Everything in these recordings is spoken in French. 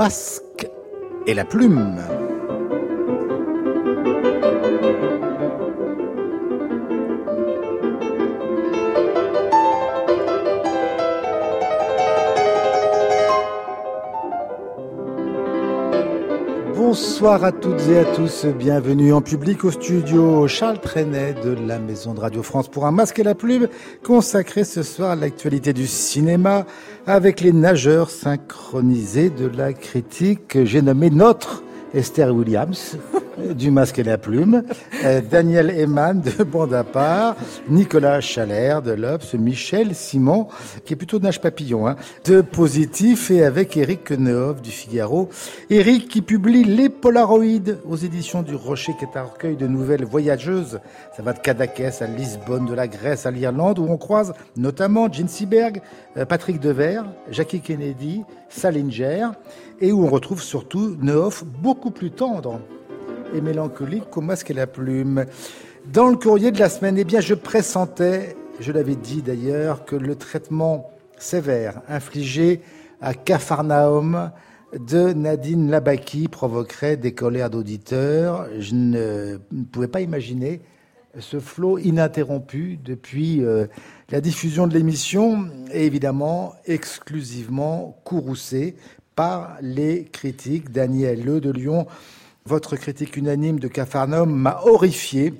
Masque et la plume. Bonsoir à toutes et à tous, bienvenue en public au studio Charles Trenet de la Maison de Radio France pour un masque et la plume consacré ce soir à l'actualité du cinéma avec les nageurs synchronisés de la critique. J'ai nommé notre Esther Williams du Masque et la Plume, euh, Daniel Eman de Bande à Nicolas Chalère de l'Obs, Michel Simon, qui est plutôt de nage papillon, hein, de Positif, et avec Eric Nehoff du Figaro. Eric qui publie Les Polaroïdes aux éditions du Rocher, qui est un recueil de nouvelles voyageuses. Ça va de Cadaquès à Lisbonne, de la Grèce à l'Irlande, où on croise notamment Gene Seberg, euh, Patrick Devers, Jackie Kennedy, Salinger, et où on retrouve surtout Nehoff beaucoup plus tendre et mélancolique qu'au masque et la plume. Dans le courrier de la semaine, eh bien, je pressentais, je l'avais dit d'ailleurs, que le traitement sévère infligé à Capharnaüm de Nadine Labaki provoquerait des colères d'auditeurs. Je ne pouvais pas imaginer ce flot ininterrompu depuis euh, la diffusion de l'émission et évidemment exclusivement courroucé par les critiques. Daniel Le de Lyon votre critique unanime de Capharnaüm m'a horrifié.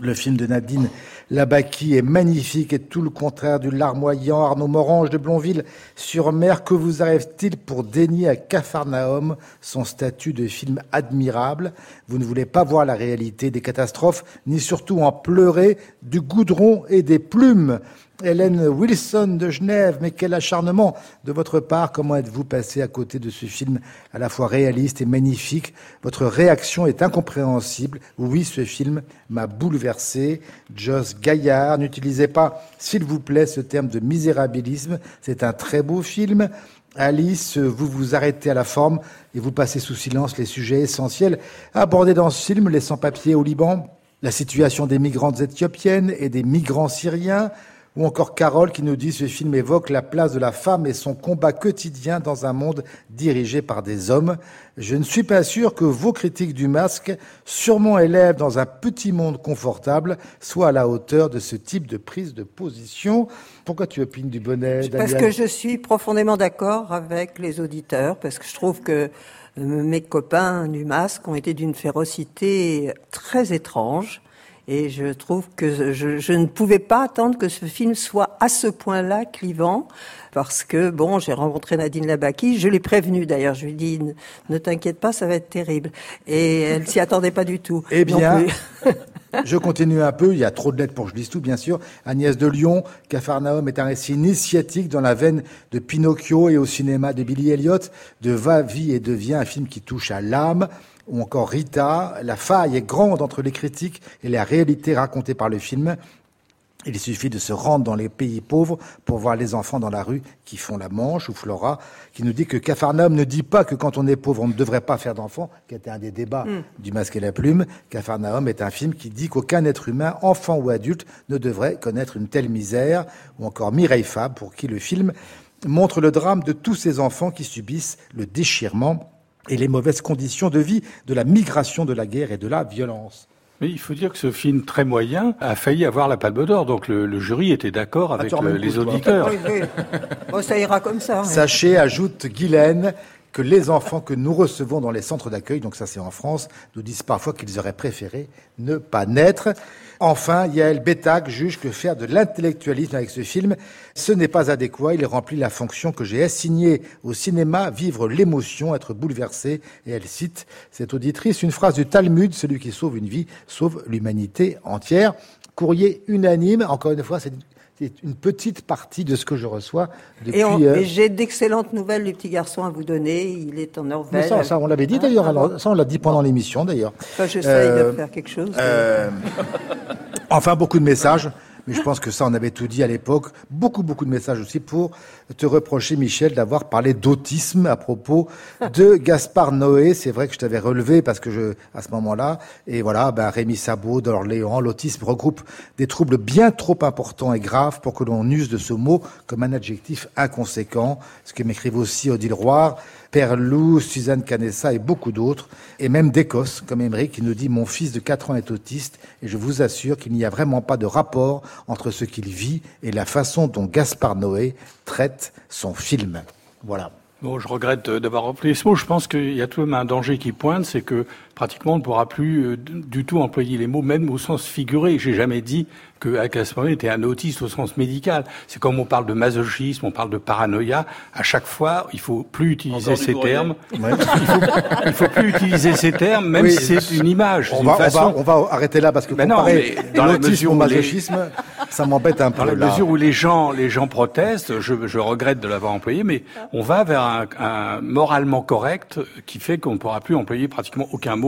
Le film de Nadine Labaki est magnifique et tout le contraire du larmoyant Arnaud Morange de Blonville sur mer. Que vous arrive-t-il pour dénier à Capharnaüm son statut de film admirable? Vous ne voulez pas voir la réalité des catastrophes, ni surtout en pleurer du goudron et des plumes. Hélène Wilson de Genève, mais quel acharnement de votre part. Comment êtes-vous passé à côté de ce film à la fois réaliste et magnifique? Votre réaction est incompréhensible. Oui, ce film m'a bouleversé. Joss Gaillard, n'utilisez pas, s'il vous plaît, ce terme de misérabilisme. C'est un très beau film. Alice, vous vous arrêtez à la forme et vous passez sous silence les sujets essentiels abordés dans ce film, les sans-papiers au Liban, la situation des migrantes éthiopiennes et des migrants syriens, ou encore Carole qui nous dit ce film évoque la place de la femme et son combat quotidien dans un monde dirigé par des hommes. Je ne suis pas sûr que vos critiques du masque, sûrement élèves dans un petit monde confortable, soient à la hauteur de ce type de prise de position. Pourquoi tu opines du bonnet Parce que je suis profondément d'accord avec les auditeurs, parce que je trouve que euh, mes copains du masque ont été d'une férocité très étrange. Et je trouve que je, je, ne pouvais pas attendre que ce film soit à ce point-là clivant, parce que bon, j'ai rencontré Nadine Labaki, je l'ai prévenue d'ailleurs, je lui ai dit ne t'inquiète pas, ça va être terrible, et elle s'y attendait pas du tout. Eh bien. Je continue un peu, il y a trop de lettres pour que je lise tout, bien sûr. Agnès de Lyon, Capharnaüm est un récit initiatique dans la veine de Pinocchio et au cinéma de Billy Elliot, de Va, vie et devient un film qui touche à l'âme ou encore Rita, la faille est grande entre les critiques et la réalité racontée par le film. Il suffit de se rendre dans les pays pauvres pour voir les enfants dans la rue qui font la manche, ou Flora, qui nous dit que Capharnaüm ne dit pas que quand on est pauvre, on ne devrait pas faire d'enfants, qui était un des débats mm. du masque et la plume. Capharnaüm est un film qui dit qu'aucun être humain, enfant ou adulte, ne devrait connaître une telle misère, ou encore Mireille Fab, pour qui le film montre le drame de tous ces enfants qui subissent le déchirement et les mauvaises conditions de vie de la migration de la guerre et de la violence. Mais il faut dire que ce film très moyen a failli avoir la Palme d'Or, donc le, jury était d'accord avec les auditeurs. Bon, ça ira comme ça. Sachez, ajoute Guylaine, que les enfants que nous recevons dans les centres d'accueil, donc ça c'est en France, nous disent parfois qu'ils auraient préféré ne pas naître. Enfin, Yael Bétac juge que faire de l'intellectualisme avec ce film, ce n'est pas adéquat. Il remplit la fonction que j'ai assignée au cinéma, vivre l'émotion, être bouleversé. Et elle cite, cette auditrice, une phrase du Talmud, celui qui sauve une vie sauve l'humanité entière. Courrier unanime, encore une fois, c'est c'est une petite partie de ce que je reçois depuis. Et, euh, j'ai d'excellentes nouvelles du petit garçon à vous donner. Il est en Norvège. Ça, ça, on l'avait dit d'ailleurs. Ah, ça, on l'a dit pendant l'émission d'ailleurs. Enfin, j'essaye de euh, faire quelque chose. Euh, enfin, beaucoup de messages mais je pense que ça, on avait tout dit à l'époque. Beaucoup, beaucoup de messages aussi pour te reprocher, Michel, d'avoir parlé d'autisme à propos de Gaspard Noé. C'est vrai que je t'avais relevé parce que je, à ce moment-là, et voilà, ben, Rémi Sabot d'Orléans, l'autisme regroupe des troubles bien trop importants et graves pour que l'on use de ce mot comme un adjectif inconséquent. Ce que m'écrivent aussi Odile Roire Perlou, Suzanne Canessa et beaucoup d'autres, et même d'Écosse, comme Emery, qui nous dit Mon fils de 4 ans est autiste, et je vous assure qu'il n'y a vraiment pas de rapport entre ce qu'il vit et la façon dont Gaspard Noé traite son film. Voilà. Je regrette d'avoir repris ce mot. Je pense qu'il y a tout de même un danger qui pointe, c'est que pratiquement on ne pourra plus euh, du tout employer les mots, même au sens figuré. J'ai jamais dit que Akasmori était un autiste au sens médical. C'est comme on parle de masochisme, on parle de paranoïa. À chaque fois, il faut plus utiliser ces termes. Il, faut, faut plus utiliser ces termes, même si c'est une image. On va, on, va, arrêter là parce que mais non, mais dans la mesure au masochisme, ça m'embête un peu. Dans la mesure où les gens, les gens protestent, je, je regrette de l'avoir employé, mais on va vers un, un moralement correct qui fait qu'on ne pourra plus employer pratiquement aucun mot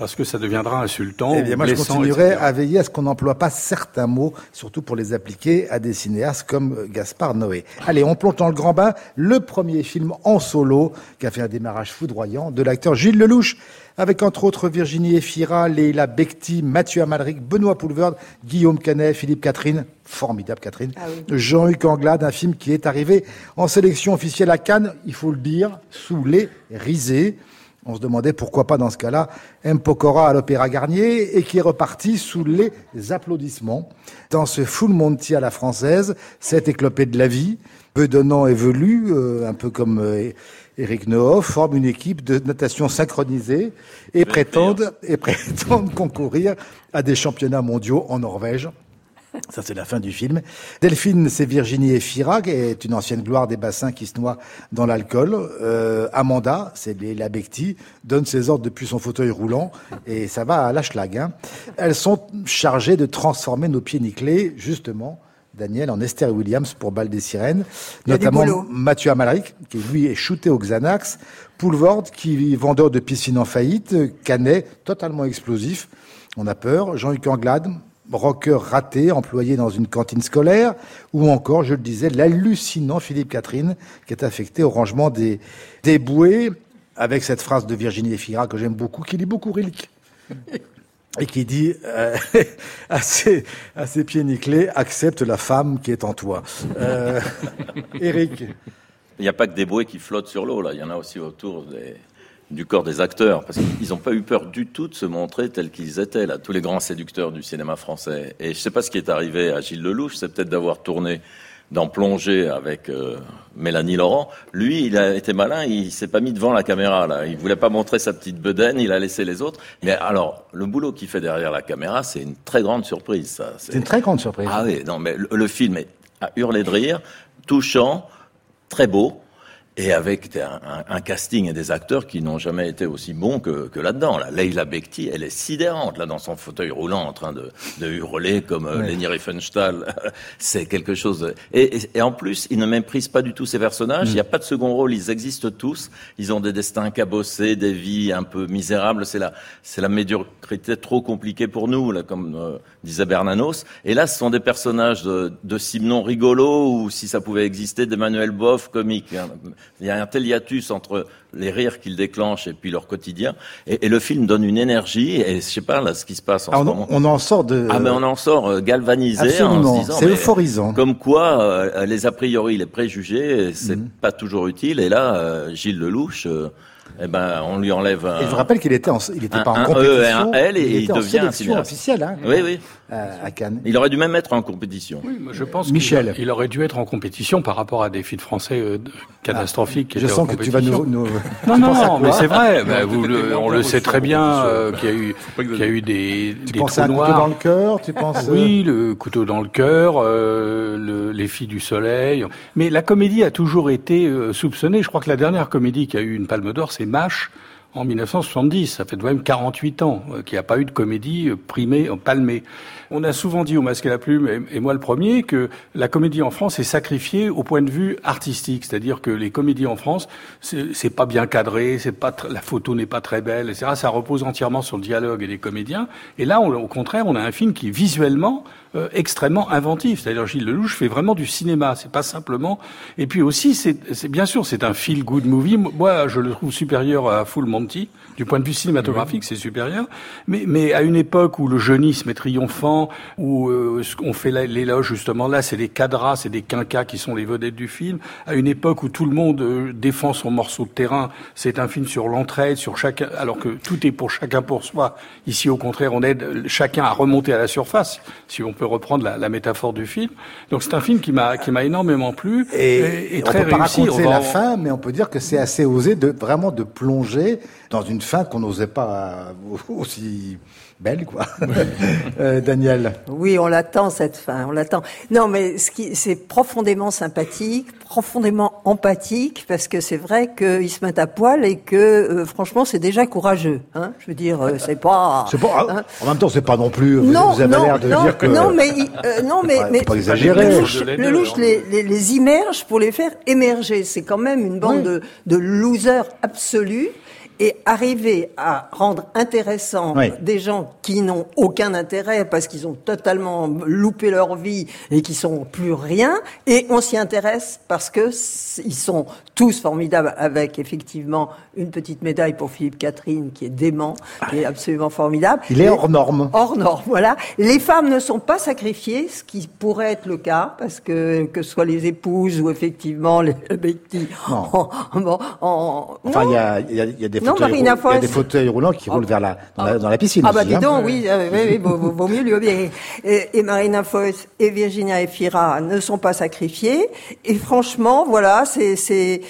parce que ça deviendra insultant. Eh bien, moi, je continuerai à veiller à ce qu'on n'emploie pas certains mots, surtout pour les appliquer à des cinéastes comme Gaspard Noé. Allez, on plonge dans le grand bain. Le premier film en solo qui a fait un démarrage foudroyant de l'acteur Gilles Lelouch, avec entre autres Virginie Efira, Leila Bekti, Mathieu Amalric, Benoît Poulverde, Guillaume Canet, Philippe Catherine, formidable Catherine, ah Jean-Hugues Anglade, un film qui est arrivé en sélection officielle à Cannes, il faut le dire, sous les risées. On se demandait pourquoi pas dans ce cas-là M. Pokora à l'Opéra Garnier et qui est reparti sous les applaudissements. Dans ce full monty à la française, cette éclopée de la vie, peu donnant et velu, euh, un peu comme euh, Eric Nohoff, forme une équipe de natation synchronisée et prétendent, et prétendent concourir à des championnats mondiaux en Norvège. Ça, c'est la fin du film. Delphine, c'est Virginie Efira, qui est une ancienne gloire des bassins qui se noie dans l'alcool. Euh, Amanda, c'est la Becti, donne ses ordres depuis son fauteuil roulant, et ça va à la schlag. Hein. Elles sont chargées de transformer nos pieds nickelés, justement, Daniel, en Esther Williams pour Bal des Sirènes, notamment Mathieu Amalric, qui lui est shooté au Xanax, Poulvord, qui est vendeur de piscine en faillite, Canet, totalement explosif, on a peur, Jean-Luc Anglade, rocker raté, employé dans une cantine scolaire, ou encore, je le disais, l'hallucinant Philippe Catherine, qui est affecté au rangement des, des bouées, avec cette phrase de Virginie Efira que j'aime beaucoup, qui lit beaucoup Rilke. Et qui dit euh, à, ses, à, pieds nickelés, accepte la femme qui est en toi. Euh, Eric. Il n'y a pas que des bouées qui flottent sur l'eau, là. Il y en a aussi autour des, du corps des acteurs, parce qu'ils n'ont pas eu peur du tout de se montrer tels qu'ils étaient, là, tous les grands séducteurs du cinéma français. Et je ne sais pas ce qui est arrivé à Gilles Lelouch, c'est peut-être d'avoir tourné dans Plongée avec euh, Mélanie Laurent. Lui, il a été malin, il s'est pas mis devant la caméra, là. Il voulait pas montrer sa petite bedaine, il a laissé les autres. Mais alors, le boulot qu'il fait derrière la caméra, c'est une très grande surprise, ça. C'est une très grande surprise. Ah oui, non, mais le, le film est à hurler de rire, touchant, très beau et avec un, un, casting et des acteurs qui n'ont jamais été aussi bons que, que là-dedans. Là. Leila Bekti, elle est sidérante là dans son fauteuil roulant, en train de, de hurler comme euh, Leni Riefenstahl. C'est quelque chose. Et, et, et, en plus, il ne méprise pas du tout ses personnages. Mm. Il n'y a pas de second rôle. Ils existent tous. Ils ont des destins cabossés, des vies un peu misérables. C'est la, c'est la médiocrité trop compliquée pour nous, là, comme euh, disait Bernanos. Et là, ce sont des personnages de, de Simon rigolo ou si ça pouvait exister, d'Emmanuel Boff comique. Il y a un tel hiatus entre les rires qu'ils déclenchent et puis leur quotidien. Et, et, le film donne une énergie. Et je sais pas là ce qui se passe en ah, ce on, moment. On en sort de. Ah mais on en sort euh, galvanisé Absolument. C'est euphorisant. Comme quoi, euh, les a priori, les préjugés, c'est mm -hmm. pas toujours utile. Et là, euh, Gilles Lelouch. Eh ben, on lui enlève un. Et je rappelle qu'il était, en, il était un, pas en un compétition. E et un L et il, il, était devient en sélection officielle. Hein, oui, oui. Euh, à Cannes. Il aurait dû même être en compétition. Oui, je pense Michel. Il, il, aurait dû être en compétition par rapport à des films français euh, catastrophiques. Ah, je sens que tu vas nous. nous non, non, non mais c'est vrai. Vous le, on le sait très bien euh, qu'il y a eu, qu'il y a eu des, tu des penses trous à un noirs. couteau dans le cœur, tu penses. Oui, le couteau dans le cœur, euh, le, les filles du soleil. Mais la comédie a toujours été euh, soupçonnée. Je crois que la dernière comédie qui a eu une Palme d'Or, Mash en 1970. Ça fait de même 48 ans euh, qu'il n'y a pas eu de comédie euh, primée, palmée. On a souvent dit au Masque et la Plume, et, moi le premier, que la comédie en France est sacrifiée au point de vue artistique, c'est-à-dire que les comédies en France, c'est pas bien cadré, c'est pas la photo n'est pas très belle, etc. Ça repose entièrement sur le dialogue et les comédiens. Et là, on, au contraire, on a un film qui visuellement euh, extrêmement inventif. C'est-à-dire Gilles Lelouch fait vraiment du cinéma. C'est pas simplement. Et puis aussi, c'est bien sûr, c'est un feel good movie. Moi, je le trouve supérieur à Full Monty Monty. Du point de vue cinématographique, c'est supérieur. Mais, mais à une époque où le jeunisme est triomphant, où euh, on fait l'éloge justement là, c'est les cadras, c'est des quinquas qui sont les vedettes du film. À une époque où tout le monde euh, défend son morceau de terrain, c'est un film sur l'entraide, sur chacun, alors que tout est pour chacun pour soi. Ici, au contraire, on aide chacun à remonter à la surface, si on peut reprendre la, la métaphore du film. Donc c'est un film qui m'a qui m'a énormément plu et, et, très on peut réussi. Pas raconter la fin, mais on peut dire que c'est assez osé de vraiment de plonger dans une fin qu'on n'osait pas aussi belle, quoi. euh, Daniel. Oui, on l'attend cette fin, on l'attend. Non, mais ce qui, c'est profondément sympathique, profondément empathique, parce que c'est vrai qu'ils se mettent à poil et que, euh, franchement, c'est déjà courageux. Hein Je veux dire, euh, c'est pas. C'est pas. Hein en même temps, c'est pas non plus. Vous, non, vous avez l'air de non, dire que. Non, mais euh, non, mais, pas, mais pas exagérer. Le louche, le louche les, les, les, immerge pour les faire émerger. C'est quand même une bande oui. de, de losers absolus et arriver à rendre intéressant oui. des gens qui n'ont aucun intérêt parce qu'ils ont totalement loupé leur vie et qui sont plus rien et on s'y intéresse parce que ils sont tous formidables avec effectivement une petite médaille pour Philippe Catherine qui est dément qui est absolument formidable il est hors norme hors norme voilà les femmes ne sont pas sacrifiées ce qui pourrait être le cas parce que que ce soit les épouses ou effectivement les Betty non. En, en, en, enfin il y a, y, a, y a des non, Marina il y a des fauteuils roulants qui roulent vers la dans, la, dans la piscine. Ah bah aussi, dis hein. donc, oui, euh, oui, oui vaut, mieux lui obéir. Et, et Marina Foïs et Virginia Efira ne sont pas sacrifiées. Et franchement, voilà, c'est c'est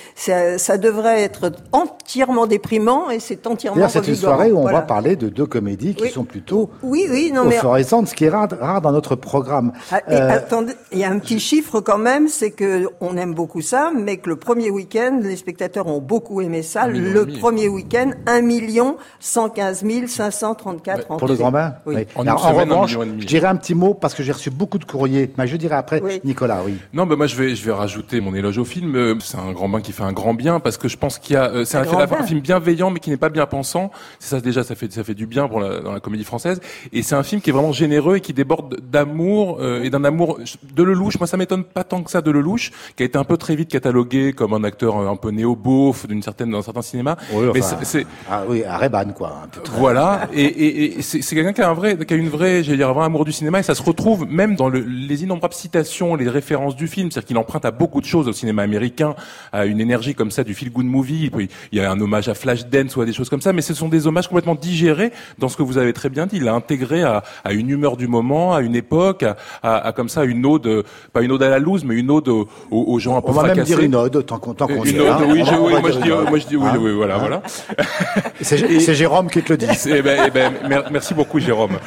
ça devrait être entièrement déprimant et c'est entièrement. c'est une soirée où on voilà. va parler de deux comédies qui oui. sont plutôt oui, oui, non, euphorissantes, ce qui est rare, rare dans notre programme. Ah, et euh... attendez, il y a un petit chiffre quand même, c'est que on aime beaucoup ça, mais que le premier week-end, les spectateurs ont beaucoup aimé ça. Le premier week-end, 1 million 115 534 Pour le grand bain oui. oui. En, Alors, en revanche, je dirais un petit mot parce que j'ai reçu beaucoup de courriers. Mais je dirais après, oui. Nicolas, oui. Non, mais moi je vais je vais rajouter mon éloge au film. Euh, C'est un grand bain qui fait un grand bien parce que je pense qu'il y a euh, c'est un, un, un, film bienveillant mais qui n'est pas bien pensant. C'est ça déjà ça fait ça fait du bien pour la, dans la comédie française et c'est un film qui est vraiment généreux et qui déborde d'amour euh, et d'un amour de Lelouch. Moi ça m'étonne pas tant que ça de Lelouch qui a été un peu très vite catalogué comme un acteur un peu néo-beauf d'une certaine dans certains cinémas. Oui, enfin, mais c'est ah oui, à Reban quoi. Un peu très... Voilà et, et, et c'est quelqu'un qui a un vrai qui a une vraie j'allais dire un vrai amour du cinéma et ça se retrouve même dans le, les innombrables citations, les références du film, c'est-à-dire qu'il emprunte à beaucoup de choses au cinéma américain, à une énergie comme ça du feel good movie. Il y a un hommage à Flashdance ou à des choses comme ça, mais ce sont des hommages complètement digérés dans ce que vous avez très bien dit. Il l'a intégré à, à, une humeur du moment, à une époque, à, à, à, comme ça une ode, pas une ode à la loose, mais une ode aux, aux gens un peu On va même dire une ode tant qu'on qu Une est ode, là. oui, je, oui moi, je dis, une moi je dis oui, Hein oui, voilà, voilà. C'est Jérôme qui te le dit. Eh ben, eh ben, mer- merci beaucoup Jérôme.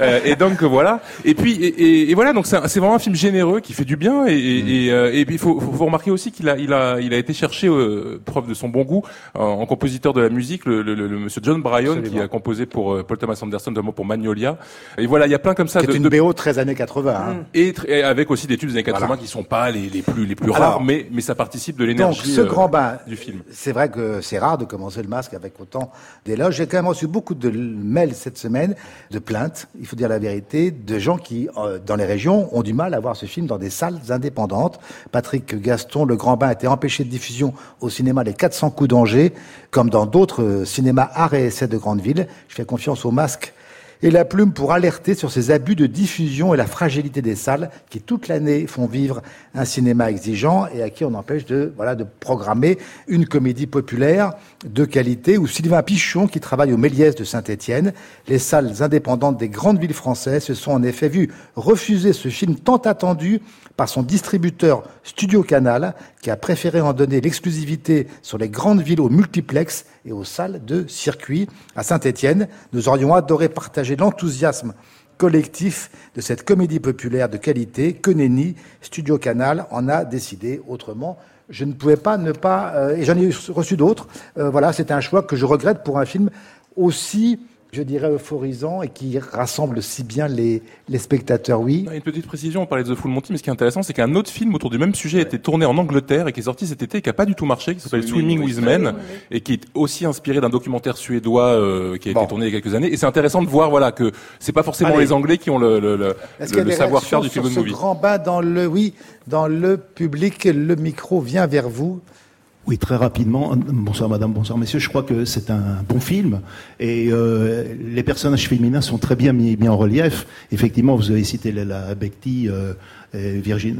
Euh, et donc voilà. Et puis et, voilà donc c'est vraiment un film généreux qui fait du bien et et, et, euh, il faut, remarquer aussi qu'il a il a il a été cherché euh, preuve de son bon goût en, en compositeur de la musique le, le, le, le monsieur John Bryan qui a composé pour euh, Paul Thomas Anderson notamment pour Magnolia. Et voilà il y a plein comme ça C'est une BO 13 années 80. hein. et, tr- et avec aussi des tubes des années 80 Voilà. qui sont pas les, les plus les plus Alors, rares mais mais ça participe de Donc, l'énergie ce euh, grand bain, du film. c'est vrai que c'est rare de commencer le avec autant d'éloges. J'ai quand même reçu beaucoup de mails cette semaine, de plaintes, il faut dire la vérité, de gens qui, euh, dans les régions, ont du mal à voir ce film dans des salles indépendantes. Patrick Gaston, Le Grand Bain a été empêché de diffusion au cinéma Les 400 coups d'Angers, comme dans d'autres euh, cinémas art et essais de grandes villes. Je fais confiance au masque et la plume pour alerter sur ces abus de diffusion et la fragilité des salles qui toute l'année font vivre un cinéma exigeant et à qui on empêche de voilà de programmer une comédie populaire de qualité ou Sylvain Pichon qui travaille au Méliès de Saint-Étienne. Les salles indépendantes des grandes villes françaises se sont en effet vues refuser ce film tant attendu par son distributeur Studio Canal qui a préféré en donner l'exclusivité sur les grandes villes au multiplex et aux salles de circuit. À Saint-Étienne, nous aurions adoré partager l'enthousiasme collectif de cette comédie populaire de qualité. Que nenni, Studio Canal en a décidé autrement. Je ne pouvais pas ne pas, euh, et j'en ai reçu d'autres. Euh, voilà, c'est un choix que je regrette pour un film aussi, je dirais, euphorisant et qui rassemble si bien les, les spectateurs. Oui. Une petite précision, on parlait de The Full Monty, mais ce qui est intéressant, c'est qu'un autre film autour du même sujet a été tourné en Angleterre et qui est sorti cet été et qui a pas du tout marché, qui s'appelle Swimming, with Men, et qui est aussi inspiré d'un documentaire suédois euh, qui a Bon. été tourné il y a quelques années. Et c'est intéressant de voir, voilà, que c'est pas forcément Allez. les Anglais qui ont le, le, le, Est-ce qu'il y le- savoir-faire du sur film ce movie? grand bain dans le, oui, dans le public? Le micro vient vers vous. Oui, très rapidement. Bonsoir madame, bonsoir messieurs. Je crois que c'est un bon film et euh, les personnages féminins sont très bien mis, en relief. Effectivement, vous avez cité la Becti, euh, Virginie,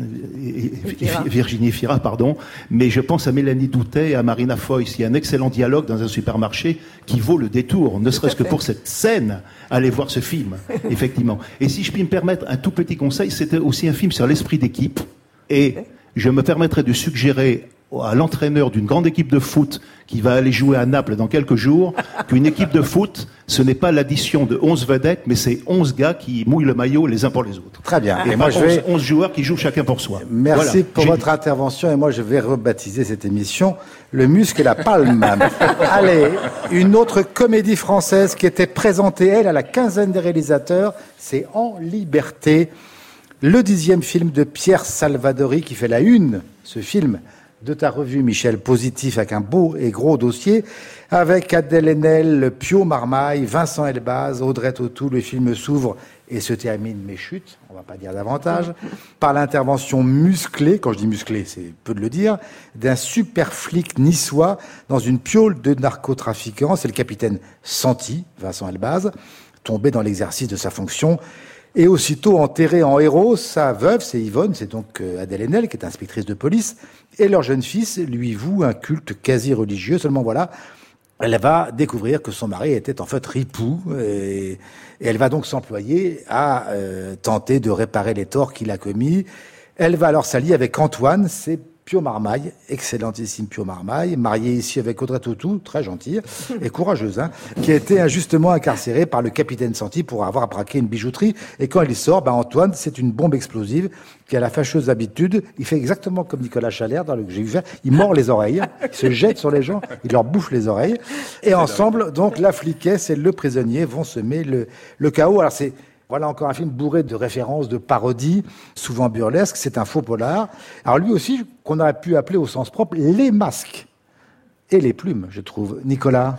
Virginie Fira, pardon. Mais je pense à Mélanie Doutet et à Marina Foïs. Il y a un excellent dialogue dans un supermarché qui vaut le détour, ne serait-ce que pour cette scène. Allez voir ce film, effectivement. Et si je puis me permettre un tout petit conseil, c'était aussi un film sur l'esprit d'équipe. Et je me permettrai de suggérer à l'entraîneur d'une grande équipe de foot qui va aller jouer à Naples dans quelques jours qu'une équipe de foot, ce n'est pas l'addition de 11 vedettes, mais c'est 11 gars qui mouillent le maillot les uns pour les autres. Très bien. Et, moi, je vais... 11 joueurs qui jouent chacun pour soi. Merci pour votre intervention et moi je vais rebaptiser cette émission Le muscle et la palme. Allez, une autre comédie française qui était présentée, elle, à la quinzaine des réalisateurs, c'est En Liberté. Le dixième film de Pierre Salvadori qui fait la une, ce film, de ta revue, Michel, positif avec un beau et gros dossier, avec Adèle Haenel, Pio Marmaille, Vincent Elbaz, Audrey Tautou. Le film s'ouvre et se termine, mes chutes, on va pas dire davantage, par l'intervention musclée, quand je dis musclée, c'est peu de le dire, d'un super flic niçois dans une piole de narcotrafiquants. C'est le capitaine Santi, Vincent Elbaz, tombé dans l'exercice de sa fonction et aussitôt enterré en héros, sa veuve, c'est Yvonne, c'est donc euh, Adèle Haenel, qui est inspectrice de police, et leur jeune fils lui voue un culte quasi religieux. Seulement voilà, elle va découvrir que son mari était en fait ripou, et, elle va donc s'employer à euh, tenter de réparer les torts qu'il a commis. Elle va alors s'allier avec Antoine, c'est Pio Marmaille, excellentissime Pio Marmaille, marié ici avec Audrey Tautou, très gentille et courageuse, hein, qui a été injustement incarcéré par le capitaine Santi pour avoir braqué une bijouterie. Et quand il sort, ben Antoine, c'est une bombe explosive qui a la fâcheuse habitude, il fait exactement comme Nicolas Chalère dans le que j'ai vu faire, il mord les oreilles, il se jette sur les gens, il leur bouffe les oreilles. Et ensemble, donc, la fliquesse et le prisonnier vont semer le, le chaos. Alors c'est voilà encore un film bourré de références, de parodies, souvent burlesques. C'est un faux polar. Alors lui aussi, qu'on aurait pu appeler au sens propre les masques et les plumes, je trouve. Nicolas?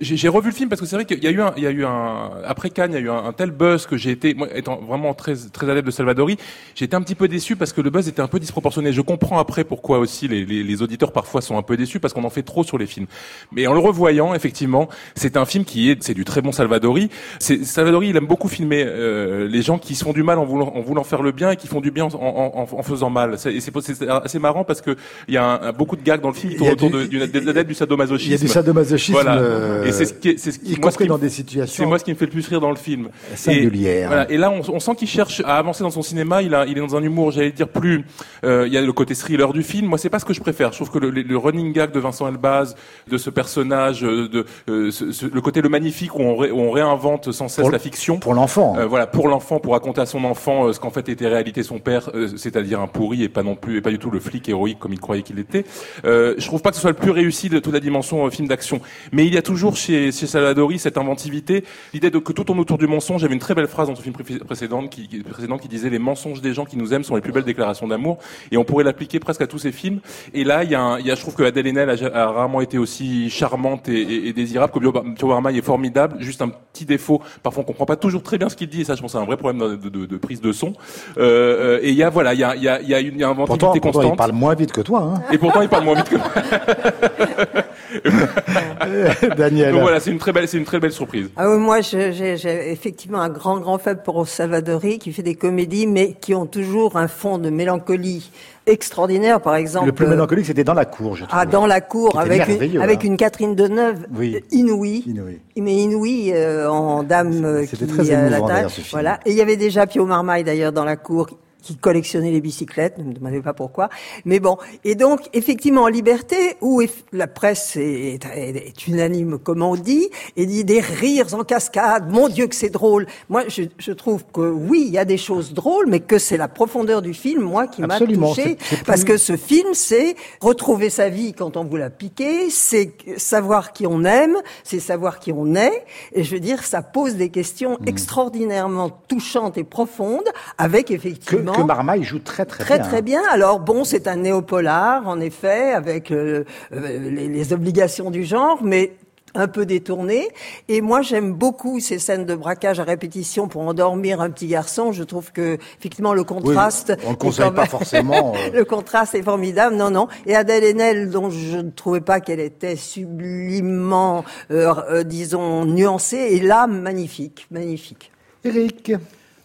J'ai revu le film parce que c'est vrai qu'il y a eu un, il y a eu un, après Cannes, il y a eu un, tel buzz que j'ai été, moi, étant vraiment très, très adepte de Salvadori, j'ai été un petit peu déçu parce que le buzz était un peu disproportionné. Je comprends après pourquoi aussi les, les, les auditeurs parfois sont un peu déçus parce qu'on en fait trop sur les films. Mais en le revoyant, effectivement, c'est un film qui est, c'est du très bon Salvadori. C'est, Salvadori, il aime beaucoup filmer euh, les gens qui se font du mal en voulant, en voulant faire le bien et qui font du bien en, en, en faisant mal. Et c'est, assez marrant parce que il y a un, beaucoup de gags dans le film qui tournent autour de, de, la du sadomasochisme. Il y a du sadomasochisme. Voilà. Euh, et c'est ce qui, c'est ce qui, moi, ce qui dans des situations. C'est moi ce qui me fait le plus rire dans le film. Singulière. Et, voilà. et là, on, on sent qu'il cherche à avancer dans son cinéma. Il, a, il est dans un humour, j'allais dire plus. Euh, il y a le côté thriller du film. Moi, c'est pas ce que je préfère. Je trouve que le, le running gag de Vincent Elbaz, de ce personnage, euh, de euh, ce, le côté le magnifique où on, ré, où on réinvente sans cesse la fiction. Pour l'enfant. Euh, voilà, pour l'enfant, pour raconter à son enfant euh, ce qu'en fait était réalité son père, c'est-à-dire un pourri et pas non plus et pas du tout le flic héroïque comme il croyait qu'il était. je trouve pas que ce soit le plus réussi de toute la dimension film d'action. Mais il y a toujours chez, chez Salvadori cette inventivité, l'idée de que tout tourne autour du mensonge. J'avais une très belle phrase dans ce film précédent qui, précédent qui disait les mensonges des gens qui nous aiment sont les plus belles déclarations d'amour, et on pourrait l'appliquer presque à tous ces films. Et là, il y a, un, il y a je trouve que Adèle Haenel a, rarement été aussi charmante et, et, désirable que Bio est formidable. Juste un petit défaut, parfois on comprend pas toujours très bien ce qu'il dit, et ça, je pense, c'est un vrai problème de, de, de, prise de son. Euh, et il y a voilà, il y a, il y a, il y a une, inventivité pourtant, constante. Pourtant, il parle moins vite que toi. Hein. Et pourtant, il parle moins vite que moi. Daniel. Donc voilà, c'est une très belle, c'est une très belle surprise. Ah oui, moi, j'ai effectivement un grand, grand faible pour Salvadori, qui fait des comédies, mais qui ont toujours un fond de mélancolie extraordinaire, par exemple. Le plus mélancolique, c'était dans la cour, je trouve. Ah, dans la cour, avec une, avec hein. une Catherine Deneuve oui. inouïe, inouïe, mais inouïe euh, en dame qui très à la table. Voilà. Et il y avait déjà Pio Marmaille d'ailleurs dans la cour qui collectionnait les bicyclettes, ne me demandez pas pourquoi. Mais bon, et donc effectivement en liberté, où la presse est, est, unanime, comme on dit, et dit des rires en cascade, mon Dieu que c'est drôle. Moi, je, je, trouve que oui, il y a des choses drôles, mais que c'est la profondeur du film, moi, qui m'a touché, parce que ce film, c'est retrouver sa vie quand on vous l'a piqué, c'est savoir qui on aime, c'est savoir qui on est, et je veux dire, ça pose des questions mmh. extraordinairement touchantes et profondes, avec effectivement que Marmaille joue très très, bien. Très très bien. Alors bon, c'est un néopolar en effet avec euh, euh, les, les, obligations du genre, mais un peu détourné. Et moi, j'aime beaucoup ces scènes de braquage à répétition pour endormir un petit garçon. Je trouve que effectivement le contraste. on ne conseille pas forcément. Euh. le contraste est formidable. Non, non. Et Adèle Haenel, dont je ne trouvais pas qu'elle était sublimement, euh, euh, disons, nuancée, et là, magnifique, magnifique. Eric.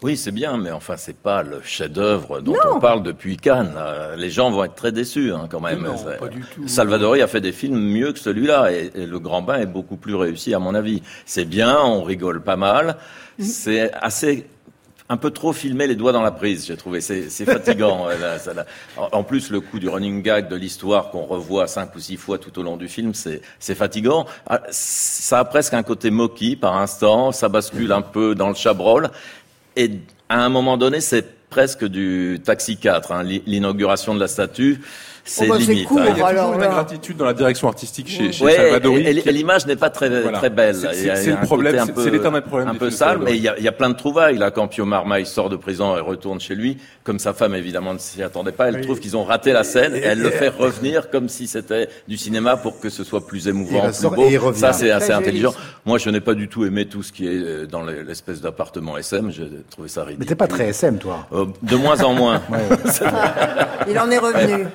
Oui, c'est bien, mais enfin, c'est pas le chef-d'œuvre dont on parle depuis Cannes. Euh, les gens vont être très déçus, hein, quand même. Non, pas du tout. Salvadori a fait des films mieux que celui-là, et, Le Grand Bain est beaucoup plus réussi, à mon avis. C'est bien, on rigole pas mal. C'est assez un peu trop filmé les doigts dans la prise, j'ai trouvé. C'est fatigant. en plus, le coup du running gag de l'histoire qu'on revoit cinq ou six fois tout au long du film, c'est fatigant. Ah, ça a presque un côté moquis par instant. Ça bascule un peu dans le chabrol. Et à un moment donné, c'est presque du Taxi 4, hein, l'inauguration de la statue c'est oh bah limite. Cool, hein. Il y a toujours une ingratitude dans la direction artistique chez, chez Salvadori. Et, l'image n'est pas très, très belle. C'est le problème, c'est l'éternel problème. Un peu sale, mais il y, a, il y, a, plein de trouvailles. Là, quand Pio Marmaille sort de prison et retourne chez lui, comme sa femme évidemment ne s'y attendait pas, elle trouve qu'ils ont raté la scène et, elle le fait revenir comme si c'était du cinéma pour que ce soit plus émouvant, plus beau. Ça, c'est assez intelligent. Moi, je n'ai pas du tout aimé tout ce qui est euh, dans l'espèce d'appartement SM. J'ai trouvé ça ridicule. Mais t'es pas très SM, toi. Euh, de moins en moins. il en est revenu.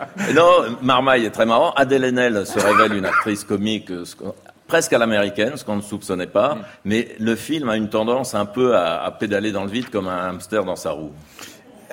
Non, Marmaille est très marrant. Adèle Haenel se révèle une actrice comique euh, presque à l'américaine, ce qu'on ne soupçonnait pas. Mais le film a une tendance un peu à, pédaler dans le vide comme un hamster dans sa roue.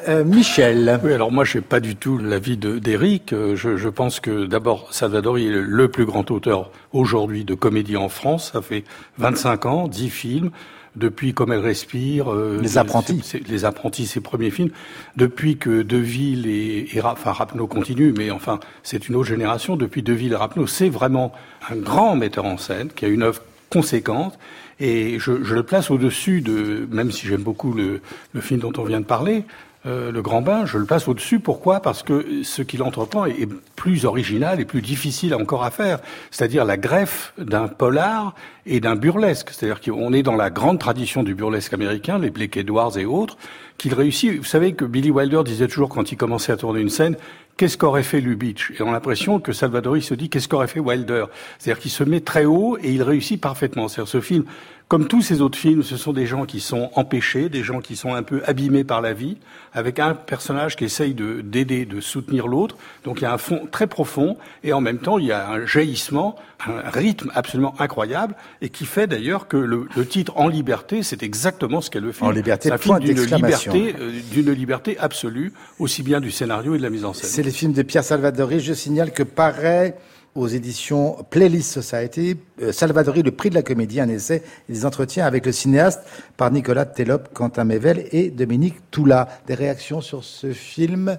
Euh, Michel. Oui, alors moi, je n'ai pas du tout l'avis d'Éric. Euh, je, je, pense que d'abord, Salvadori est le plus grand auteur aujourd'hui de comédie en France. Ça fait 25 ans, 10 films depuis Comme elle respire, euh, les apprentis, les apprentis, ses premiers films, depuis que Deville et, et enfin Rapneau continue, mais enfin c'est une autre génération. Depuis Deville et Rapneau, c'est vraiment un grand metteur en scène qui a une œuvre conséquente. Et je, je le place au-dessus de, même si j'aime beaucoup le, le film dont on vient de parler, euh, le grand bain, je le place au-dessus. Pourquoi? Parce que ce qu'il entreprend est, plus original et plus difficile encore à faire. C'est-à-dire la greffe d'un polar et d'un burlesque. C'est-à-dire qu'on est dans la grande tradition du burlesque américain, les Blake Edwards et autres, qu'il réussit. Vous savez que Billy Wilder disait toujours quand il commençait à tourner une scène, qu'est-ce qu'aurait fait Lubitsch? Et on a l'impression que Salvadori se dit qu'est-ce qu'aurait fait Wilder? C'est-à-dire qu'il se met très haut et il réussit parfaitement. C'est-à-dire ce film comme tous ces autres films, ce sont des gens qui sont empêchés, des gens qui sont un peu abîmés par la vie, avec un personnage qui essaye de d'aider, de soutenir l'autre. Donc il y a un fond très profond et en même temps il y a un jaillissement, un rythme absolument incroyable et qui fait d'ailleurs que le, titre En liberté, c'est exactement ce qu'est le film. En liberté, c'est un d'une liberté, euh, d'une liberté absolue, aussi bien du scénario et de la mise en scène. C'est les films de Pierre Salvadori. Je signale que pareil aux éditions Playlist Society, euh, Salvadori, le prix de la comédie, un essai et des entretiens avec le cinéaste par Nicolas Tellop, Quentin Mével et Dominique Toula. Des réactions sur ce film?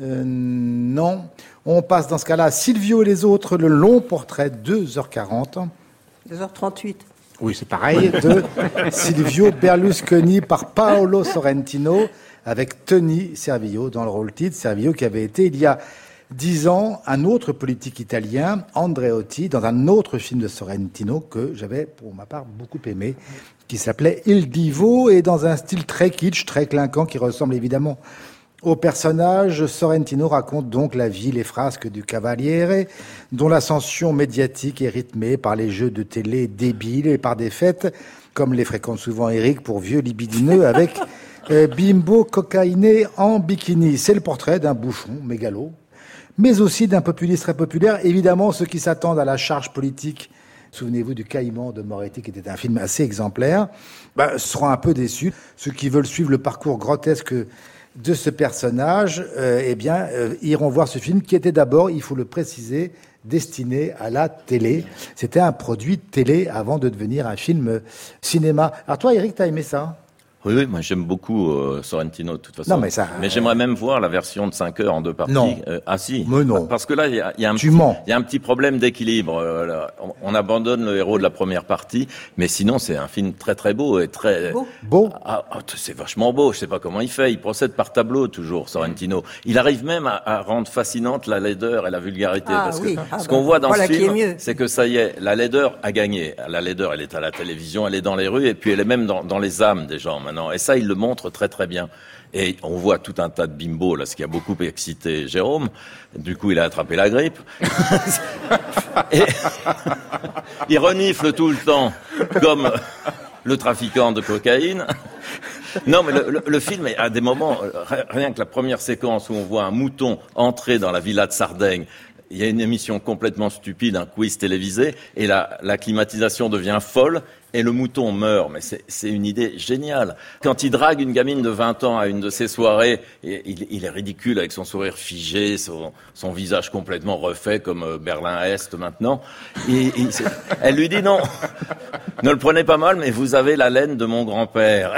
Euh, Non. On passe dans ce cas-là à Silvio et les autres, le long portrait, 2h40. 2h38. Oui, c'est pareil, de Silvio Berlusconi par Paolo Sorrentino avec Tony Servillo dans le rôle titre. Servillo qui avait été il y a dix ans, un autre politique italien, Andreotti, dans un autre film de Sorrentino que j'avais, pour ma part, beaucoup aimé, qui s'appelait Il Divo, et dans un style très kitsch, très clinquant, qui ressemble évidemment au personnage, Sorrentino raconte donc la vie, les frasques du Cavaliere, dont l'ascension médiatique est rythmée par les jeux de télé débiles et par des fêtes, comme les fréquente souvent Eric pour vieux libidineux, avec euh, bimbo cocaïné en bikini. C'est le portrait d'un bouchon mégalo, mais aussi d'un populiste très populaire. Évidemment, ceux qui s'attendent à la charge politique, souvenez-vous du Caïman de Moretti, qui était un film assez exemplaire, bah, seront un peu déçus. Ceux qui veulent suivre le parcours grotesque de ce personnage, euh, eh bien, euh, iront voir ce film qui était d'abord, il faut le préciser, destiné à la télé. C'était un produit télé avant de devenir un film cinéma. Alors toi, Eric, t'as aimé ça? Oui, oui, moi j'aime beaucoup euh, Sorrentino de toute façon. Non, mais ça. Mais j'aimerais même voir la version de 5 heures en deux parties. Non. Euh, ah si. Mais non. Parce que là, il y a, y, a y a un petit problème d'équilibre. Euh, on, on, abandonne le héros de la première partie, mais sinon c'est un film très très beau et très beau. Beau. Ah, ah, c'est vachement beau. Je sais pas comment il fait. Il procède par tableau toujours, Sorrentino. Il arrive même à, à rendre fascinante la laideur et la vulgarité. Ah, parce oui. que ah, ce qu'on voit dans voilà ce film, c'est que ça y est, la laideur a gagné. La laideur, elle est à la télévision, elle est dans les rues, et puis elle est même dans, dans les âmes des gens maintenant. Et ça, il le montre très très bien. Et on voit tout un tas de bimbos, là, ce qui a beaucoup excité Jérôme. Du coup, il a attrapé la grippe. et il renifle tout le temps, comme le trafiquant de cocaïne. Non, mais le, le, film est à des moments, rien que la première séquence où on voit un mouton entrer dans la villa de Sardaigne il y a une émission complètement stupide, un quiz télévisé, et la, la climatisation devient folle, et le mouton meurt. Mais c'est une idée géniale. Quand il drague une gamine de 20 ans à une de ses soirées, il, est ridicule avec son sourire figé, son, visage complètement refait comme euh, Berlin-Est maintenant. Elle lui dit non, ne le prenez pas mal, mais vous avez la laine de mon grand-père.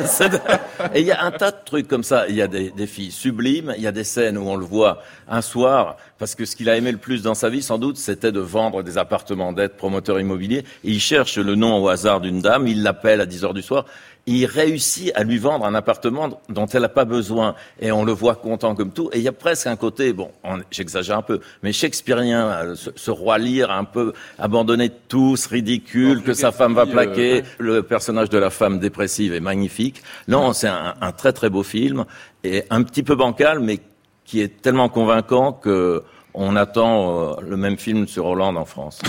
et il y a un tas de trucs comme ça. Il y a des, filles sublimes, il y a des scènes où on le voit un soir parce que ce qu'il a aimé le plus dans sa vie, sans doute, c'était de vendre des appartements d'être promoteur immobilier. Il cherche le nom hasard d'une dame, il l'appelle à 10 heures du soir, il réussit à lui vendre un appartement dont elle n'a pas besoin. Et on le voit content comme tout. Et il y a presque un côté, bon, j'exagère un peu, mais shakespearien, euh, ce, roi lire un peu abandonné de tous, ridicule, que sa femme va euh, plaquer. Le personnage de la femme dépressive est magnifique. Non, c'est un, un très très beau film et un petit peu bancal, mais qui est tellement convaincant que on attend euh, le même film sur Hollande en France.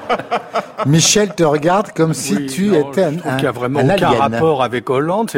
Michel te regarde comme si tu étais un, il n'y a vraiment aucun rapport avec Hollande.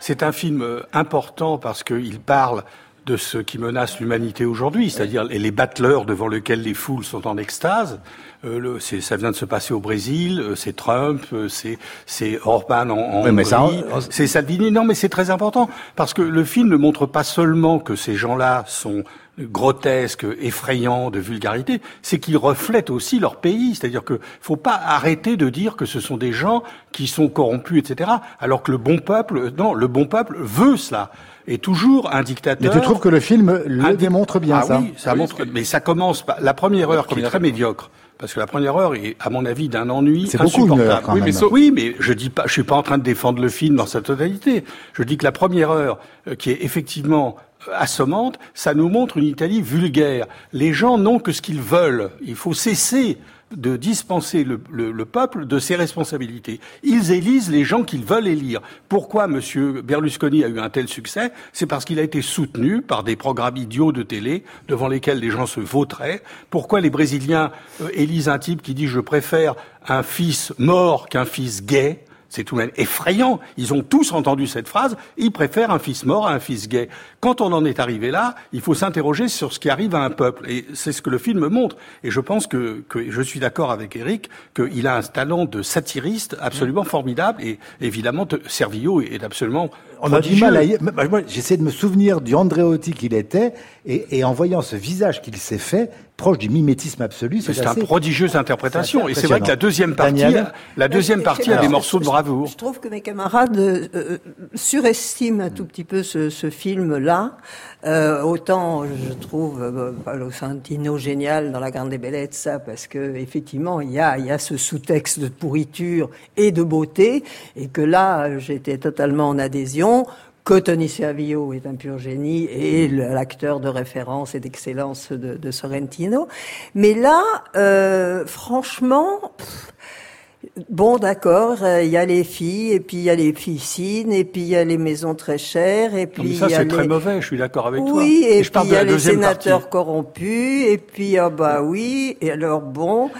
C'est un, un film euh, important parce qu'il parle de ce qui menace l'humanité aujourd'hui, c'est-à-dire les battleurs devant lesquels les foules sont en extase. Euh, le, ça vient de se passer au Brésil, euh, c'est Trump, euh, c'est Orban en, en Hongrie, c'est Salvini. Non, mais c'est très important parce que le film ne montre pas seulement que ces gens-là sont grotesques, effrayants de vulgarité, c'est qu'ils reflètent aussi leur pays. C'est-à-dire qu'il faut pas arrêter de dire que ce sont des gens qui sont corrompus, etc. Alors que le bon peuple, non, le bon peuple veut cela est toujours un dictateur. Mais tu trouves que le film le démontre bien ah ça Oui, ça montre. Mais ça commence par la première heure qui est très médiocre. Parce que la première heure est, à mon avis, d'un ennui insupportable. oui, mais, oui, mais je dis pas, je suis pas en train de défendre le film dans sa totalité. Je dis que la première heure, euh, qui est effectivement assommante, ça nous montre une Italie vulgaire. Les gens n'ont que ce qu'ils veulent. Il faut cesser de dispenser le, le, peuple de ses responsabilités. Ils élisent les gens qu'ils veulent élire. Pourquoi M. Berlusconi a eu un tel succès? C'est parce qu'il a été soutenu par des programmes idiots de télé devant lesquels les gens se vautraient. Pourquoi les Brésiliens euh, élisent un type qui dit je préfère un fils mort qu'un fils gay c'est tout de même effrayant. Ils ont tous entendu cette phrase. Ils préfèrent un fils mort à un fils gay. Quand on en est arrivé là, il faut s'interroger sur ce qui arrive à un peuple. Et c'est ce que le film montre. Et je pense que, je suis d'accord avec Eric qu'il a un talent de satiriste absolument formidable. Et évidemment, Servio est absolument on a du mal à. Moi, j'essaie de me souvenir du Andréotti qu'il était, et, et, en voyant ce visage qu'il s'est fait, proche du mimétisme absolu, c'est assez... une prodigieuse interprétation. Et c'est vrai que la deuxième partie, la deuxième partie a des morceaux de bravoure. Je trouve que mes camarades euh, euh, surestiment un tout petit peu ce, ce film-là. Euh, autant je trouve euh, Paolo Santino génial dans La Grande Bellezza parce que effectivement il y a, il y a ce sous-texte de pourriture et de beauté et que là j'étais totalement en adhésion que Tony Servillo est un pur génie et l'acteur de référence et d'excellence de, Sorrentino. Mais là, euh, franchement, Bon, d'accord, il euh, y a les filles, et puis il y a les piscines, et puis il y a les maisons très chères, et puis ça, c'est très mauvais, je suis d'accord avec toi. Oui, et, puis il y a les sénateurs corrompus, et puis, ah bah oui, et alors bon,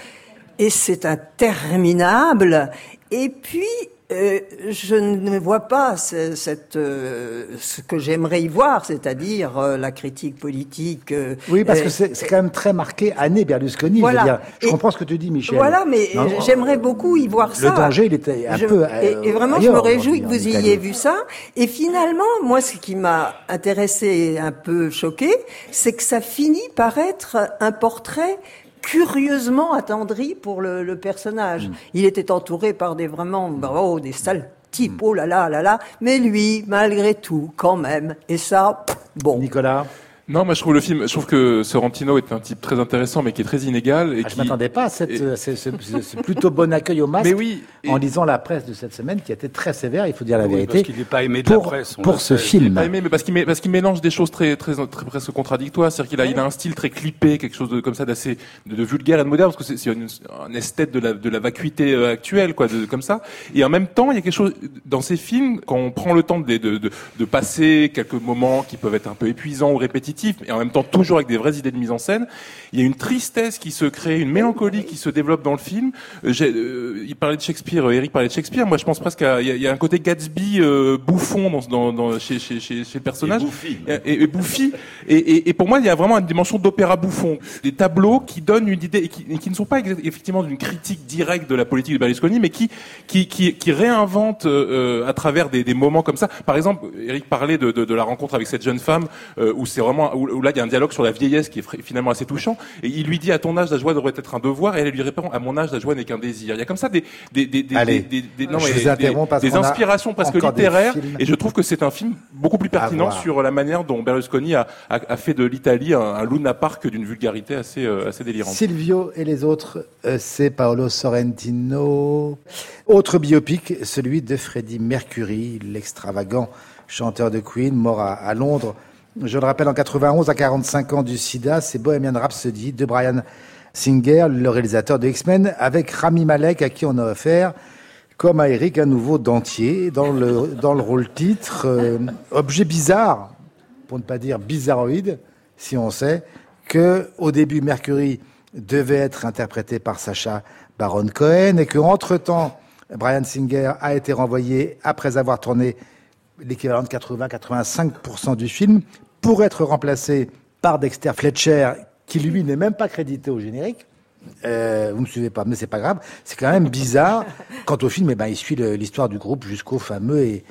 et c'est interminable. Et puis, euh, je ne vois pas cette, euh, ce que j'aimerais y voir, c'est-à-dire euh, la critique politique. oui, parce que c'est quand même très marqué année Berlusconi. Voilà. Je, dire. je comprends ce que tu dis, Michel. Voilà, mais j'aimerais beaucoup y voir ça. Le danger, il était un peu. Et, et, vraiment, je me réjouis que vous ayez vu ça. Et finalement, moi, ce qui m'a intéressé et un peu choqué, c'est que ça finit par être un portrait curieusement attendri pour le, personnage. Mm. Il était entouré par des vraiment, oh, des sales types, mm. oh là là là là, mais lui, malgré tout, quand même, et ça, bon. Nicolas Non, moi je trouve le film, je trouve que Sorrentino est un type très intéressant, mais qui est très inégal. Et Ah, je qui... m'attendais pas à cette, euh, ce, ce- ce- ce plutôt bon accueil au masque Mais oui, et- en lisant la presse de cette semaine qui a été très sévère, il faut dire la Oui, vérité. parce qu'il n'est pas aimé de la pour, presse. on pour ce film. pas aimé, mais parce qu'il mé- parce qu'il mélange des choses très très très presque contradictoires. C'est-à-dire qu'il a il a un style très clippé, quelque chose de comme ça d'assez de, de vulgaire et de moderne, parce que c'est c'est une- un esthète de la de la vacuité euh, actuelle, quoi, de, comme ça. Et en même temps, il y a quelque chose dans ces films quand on prend le temps de, de de de passer quelques moments qui peuvent être un peu épuisants ou répétitifs, et en même temps toujours avec des vraies idées de mise en scène. Il y a une tristesse qui se crée, une mélancolie qui se développe dans le film. Euh, euh, il parlait de Shakespeare, euh, Eric parlait de Shakespeare. Moi, je pense presque à il y a, il y a un côté Gatsby euh, bouffon dans, dans, dans chez, chez, chez, chez le personnage. Et bouffi. Et, et- et bouffi. Pour moi, il y a vraiment une dimension d'opéra bouffon. Des tableaux qui donnent une idée et qui, et qui ne sont pas effectivement d'une critique directe de la politique de Berlusconi, mais qui, qui, qui, qui réinventent euh, à travers des, des moments comme ça. Par exemple, Eric parlait de, de, de la rencontre avec cette jeune femme, euh, où c'est vraiment, où, où là, il y a un dialogue sur la vieillesse qui est finalement assez touchant. Et il lui dit, à ton âge, la joie devrait être un devoir, et elle lui répond, à mon âge, la joie n'est qu'un désir. Il y a comme ça des, des, des, des, Allez, des, des- non, parce inspirations presque littéraires, et je trouve que c'est un film beaucoup plus pertinent sur la manière dont Berlusconi a, a, a fait de l'Italie un, un Luna Park d'une vulgarité assez, euh, assez délirante. Silvio et les autres, euh, c'est Paolo Sorrentino. Autre biopic, celui de Freddie Mercury, l'extravagant chanteur de Queen, mort à, à Londres. Je le rappelle, en 91, à 45 ans du sida, c'est Bohemian Rhapsody de Brian Singer, le réalisateur de X-Men, avec Rami Malek, à qui on a offert, comme à Eric, un nouveau dentier dans le, dans le rôle titre. euh, objet bizarre, pour ne pas dire bizarroïde, si on sait que au début Mercury devait être interprété par Sacha Baron Cohen et que entre temps Brian Singer a été renvoyé après avoir tourné l'équivalent de 80-85% du film pour être remplacé par Dexter Fletcher qui lui n'est même pas crédité au générique. Euh, vous me suivez pas, mais c'est pas grave. C'est quand même bizarre. Quant au film, eh ben, il suit l'histoire du groupe jusqu'au fameux et,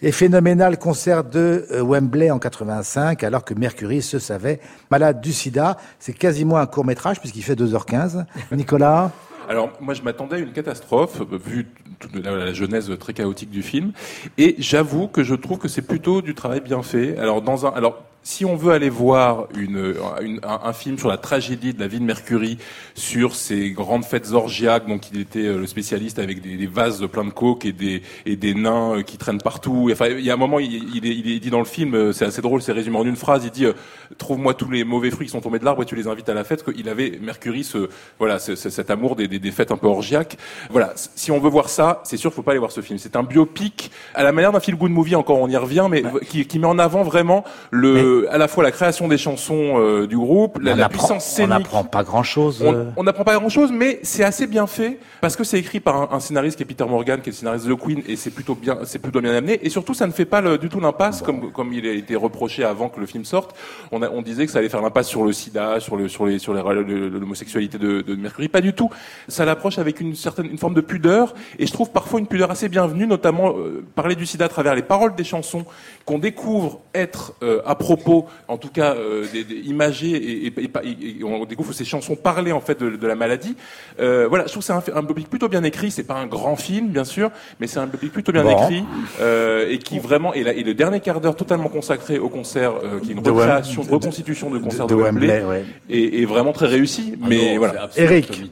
et phénoménal concert de euh, Wembley en 85, alors que Mercury se savait malade du sida. C'est quasiment un court métrage puisqu'il fait 2h15. Nicolas Alors moi je m'attendais à une catastrophe vu toute la, la genèse très chaotique du film et j'avoue que je trouve que c'est plutôt du travail bien fait. Alors dans un alors si on veut aller voir une, une- un, un film sur la tragédie de la vie de Mercury, sur ces grandes fêtes orgiaques, donc il était euh, le spécialiste avec des, des vases pleins de coke et des, et des nains euh, qui traînent partout. Enfin, il y a un moment, il, il, est, il est dit dans le film, euh, c'est assez drôle, c'est résumé en une phrase. Il dit euh, trouve-moi tous les mauvais fruits qui sont tombés de l'arbre et tu les invites à la fête. Il avait Mercury, ce voilà, ce- ce- cet amour des, des, des fêtes un peu orgiaques. Voilà, si on veut voir ça, c'est sûr, faut pas aller voir ce film. C'est un biopic à la manière d'un feel good movie. Encore, on y revient, mais qui, qui met en avant vraiment le à la fois la création des chansons euh, du groupe, la, on la apprend- puissance on scénique. n'apprend pas grand-chose. On- euh. On n'apprend pas grand-chose, mais c'est assez bien fait parce que c'est écrit par un, un scénariste qui est Peter Morgan, qui est le scénariste de The Queen, et c'est plutôt bien, c'est plutôt bien amené. Et surtout, ça ne fait pas le- du tout l'impasse comme comme il a été reproché avant que le film sorte. On, a, on disait que ça allait faire l'impasse sur le SIDA, sur le sur les sur l'homosexualité de, de Mercury. Pas du tout. Ça l'approche avec une certaine une forme de pudeur, et je trouve parfois une pudeur assez bienvenue, notamment euh, parler du SIDA à travers les paroles des chansons qu'on découvre être euh, à propos, en tout cas euh, des, et, et- et et- et on découvre ces chansons parlées en fait de, de la maladie. Euh, voilà, je trouve que c'est un, un biopic plutôt bien écrit. C'est pas un grand film, bien sûr, mais c'est un biopic plutôt bien Bon. écrit euh, et qui vraiment et, la- et le dernier quart d'heure totalement consacré au concert, euh, qui est une recréation, de- reconstitution de concert de de, Wembley, Wembley, ouais. est, est vraiment très réussi. Ah mais non, voilà, Eric.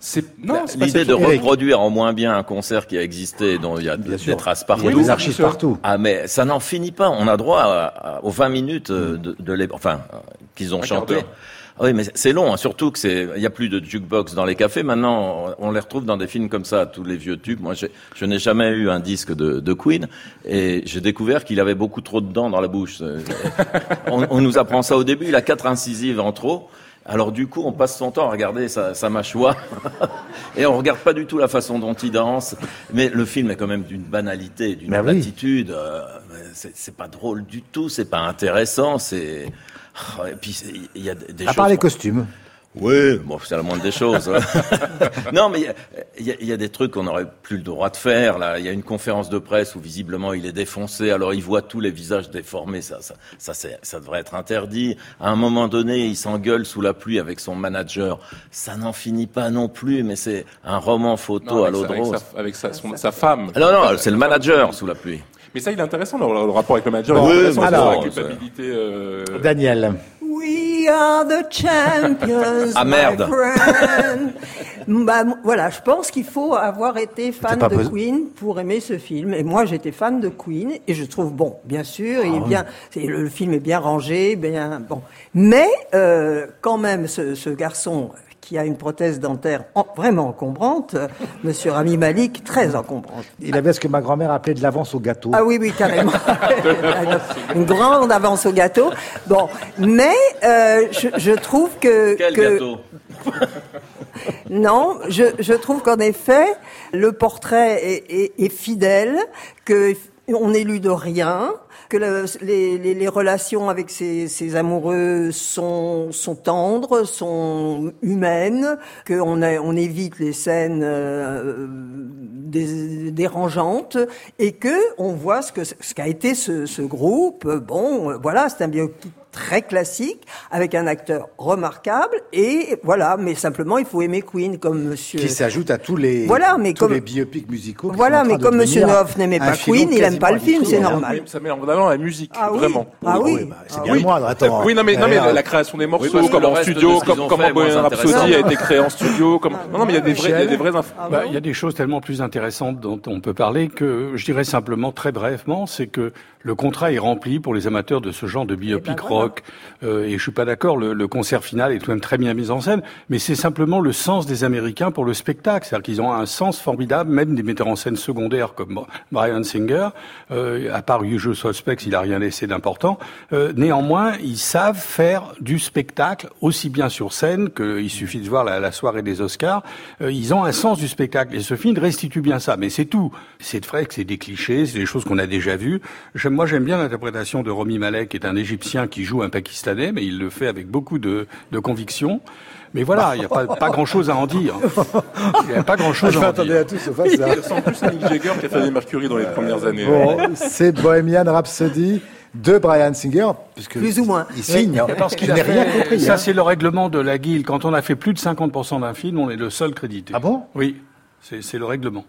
c'est non, c'est pas L'idée de Eric. reproduire en moins bien un concert qui a existé, dont il y a Bien des sûr. traces Il y a partout. des archives partout. Ah mais ça n'en finit pas. On a droit à- à- aux 20 minutes euh, de, de les, enfin qu'ils ont Un chanté. d'heure. Oui, mais c'est long, hein, surtout que c'est, il y a plus de jukebox dans les cafés. Maintenant, on les retrouve dans des films comme ça, tous les vieux tubes. Moi, je n'ai jamais eu un disque de, de Queen et j'ai découvert qu'il avait beaucoup trop de dents dans la bouche. Euh, on, on nous apprend ça au début. Il a quatre incisives en trop. Alors du coup, on passe son temps à regarder sa, sa mâchoire et on regarde pas du tout la façon dont il danse. Mais le film est quand même d'une banalité, d'une Ben oui. platitude. euh, c'est pas drôle du tout, c'est pas intéressant, c'est. Oh, Et puis il y a des des À choses. part les costumes. Oui, bon, c'est la moindre des choses. non, mais il y a- y, y des trucs qu'on n'aurait plus le droit de faire. Là, il y a une conférence de presse où visiblement il est défoncé. Alors il voit tous les visages déformés. Ça, ça, ça, c'est- ça devrait être interdit. À un moment donné, il s'engueule sous la pluie avec son manager. Ça n'en finit pas non plus. Mais c'est un roman photo Non, à l'eau de avec, rose. sa, avec sa, son- sa femme. Ah Non, non, c'est le manager sous la pluie. Mais ça, il est intéressant le, le rapport avec le manager. Oui, la culpabilité. euh, Daniel. We are the champions, Ah, my merde. Bah, voilà, je pense qu'il faut avoir été fan de besoin- Queen pour aimer ce film. Et moi, j'étais fan de Queen et je trouve bon, bien sûr, Ah il est bien, le, le film est bien rangé, bien bon. Mais euh, quand même, ce, ce garçon qui a une prothèse dentaire en- vraiment encombrante, euh, Monsieur Rami Malik, très encombrante. Il avait ce que ma grand-mère appelait de l'avance au gâteau. Ah oui, oui, carrément. Une grande avance au gâteau. Bon, mais euh, je, je trouve que... Quel que- gâteau? Non, je, je trouve qu'en effet, le portrait est, est- est fidèle, que on n'élude rien, que le- les, relations avec ses, amoureux sont, tendres, sont humaines, qu'on évite les scènes euh, dé- dérangeantes, et que on voit ce qu'a été ce, ce groupe. Bon, euh, voilà, c'est un biopic très classique avec un acteur remarquable et voilà mais simplement il faut aimer Queen comme monsieur Qui s'ajoute à tous les, Voilà, mais tous comme- les biopics musicaux. qui Voilà, mais comme Monsieur Neuf n'aimait pas Queen, il aime pas le film, c'est normal. Ça met en avant la musique, Ah oui. vraiment. Ah oui. Oui, bah, c'est Ah bien oui. moi, attends. Oui, non mais, non, mais la création des morceaux, comme en studio, comme comment Bohemian Rhapsody a été créé en studio, comme non non mais il y a des vrais, il y a des vraies infos. Ah Bah, il y a des choses tellement plus intéressantes dont on peut parler que je dirais simplement très brièvement, c'est que le contrat est rempli pour les amateurs de ce genre de biopic voilà. Euh, et je suis pas d'accord, le, concert final est tout de même très bien mis en scène, mais c'est simplement le sens des Américains pour le spectacle, c'est-à-dire qu'ils ont un sens formidable, même des metteurs en scène secondaires comme Brian Singer. Euh, à part Usual Suspects, il a rien laissé d'important. Euh, néanmoins, ils savent faire du spectacle aussi bien sur scène qu'il suffit de voir la, la soirée des Oscars. Ils ont un sens du spectacle et ce film restitue bien ça. Mais c'est tout. C'est vrai que c'est des clichés, c'est des choses qu'on a déjà vues. Moi, j'aime bien l'interprétation de Romy Malek, qui est un Égyptien qui joue un Pakistanais, mais il le fait avec beaucoup de, de conviction. Mais voilà, il n'y a pas, pas grand-chose à en dire. Il n'y a pas grand-chose à en dire. à tout sauf à ça. Je sens plus Mick Jagger qui a fait des Mercury dans les premières années. Bon, c'est Bohemian Rhapsody de Brian Singer, puisque Plus ou moins. il signe. hein. Parce qu'il Je a n'ai rien compris. Ça, hein. c'est le règlement de la guilde. Quand on a fait plus de 50% d'un film, on est le seul crédité. Ah bon? Oui, c'est le règlement.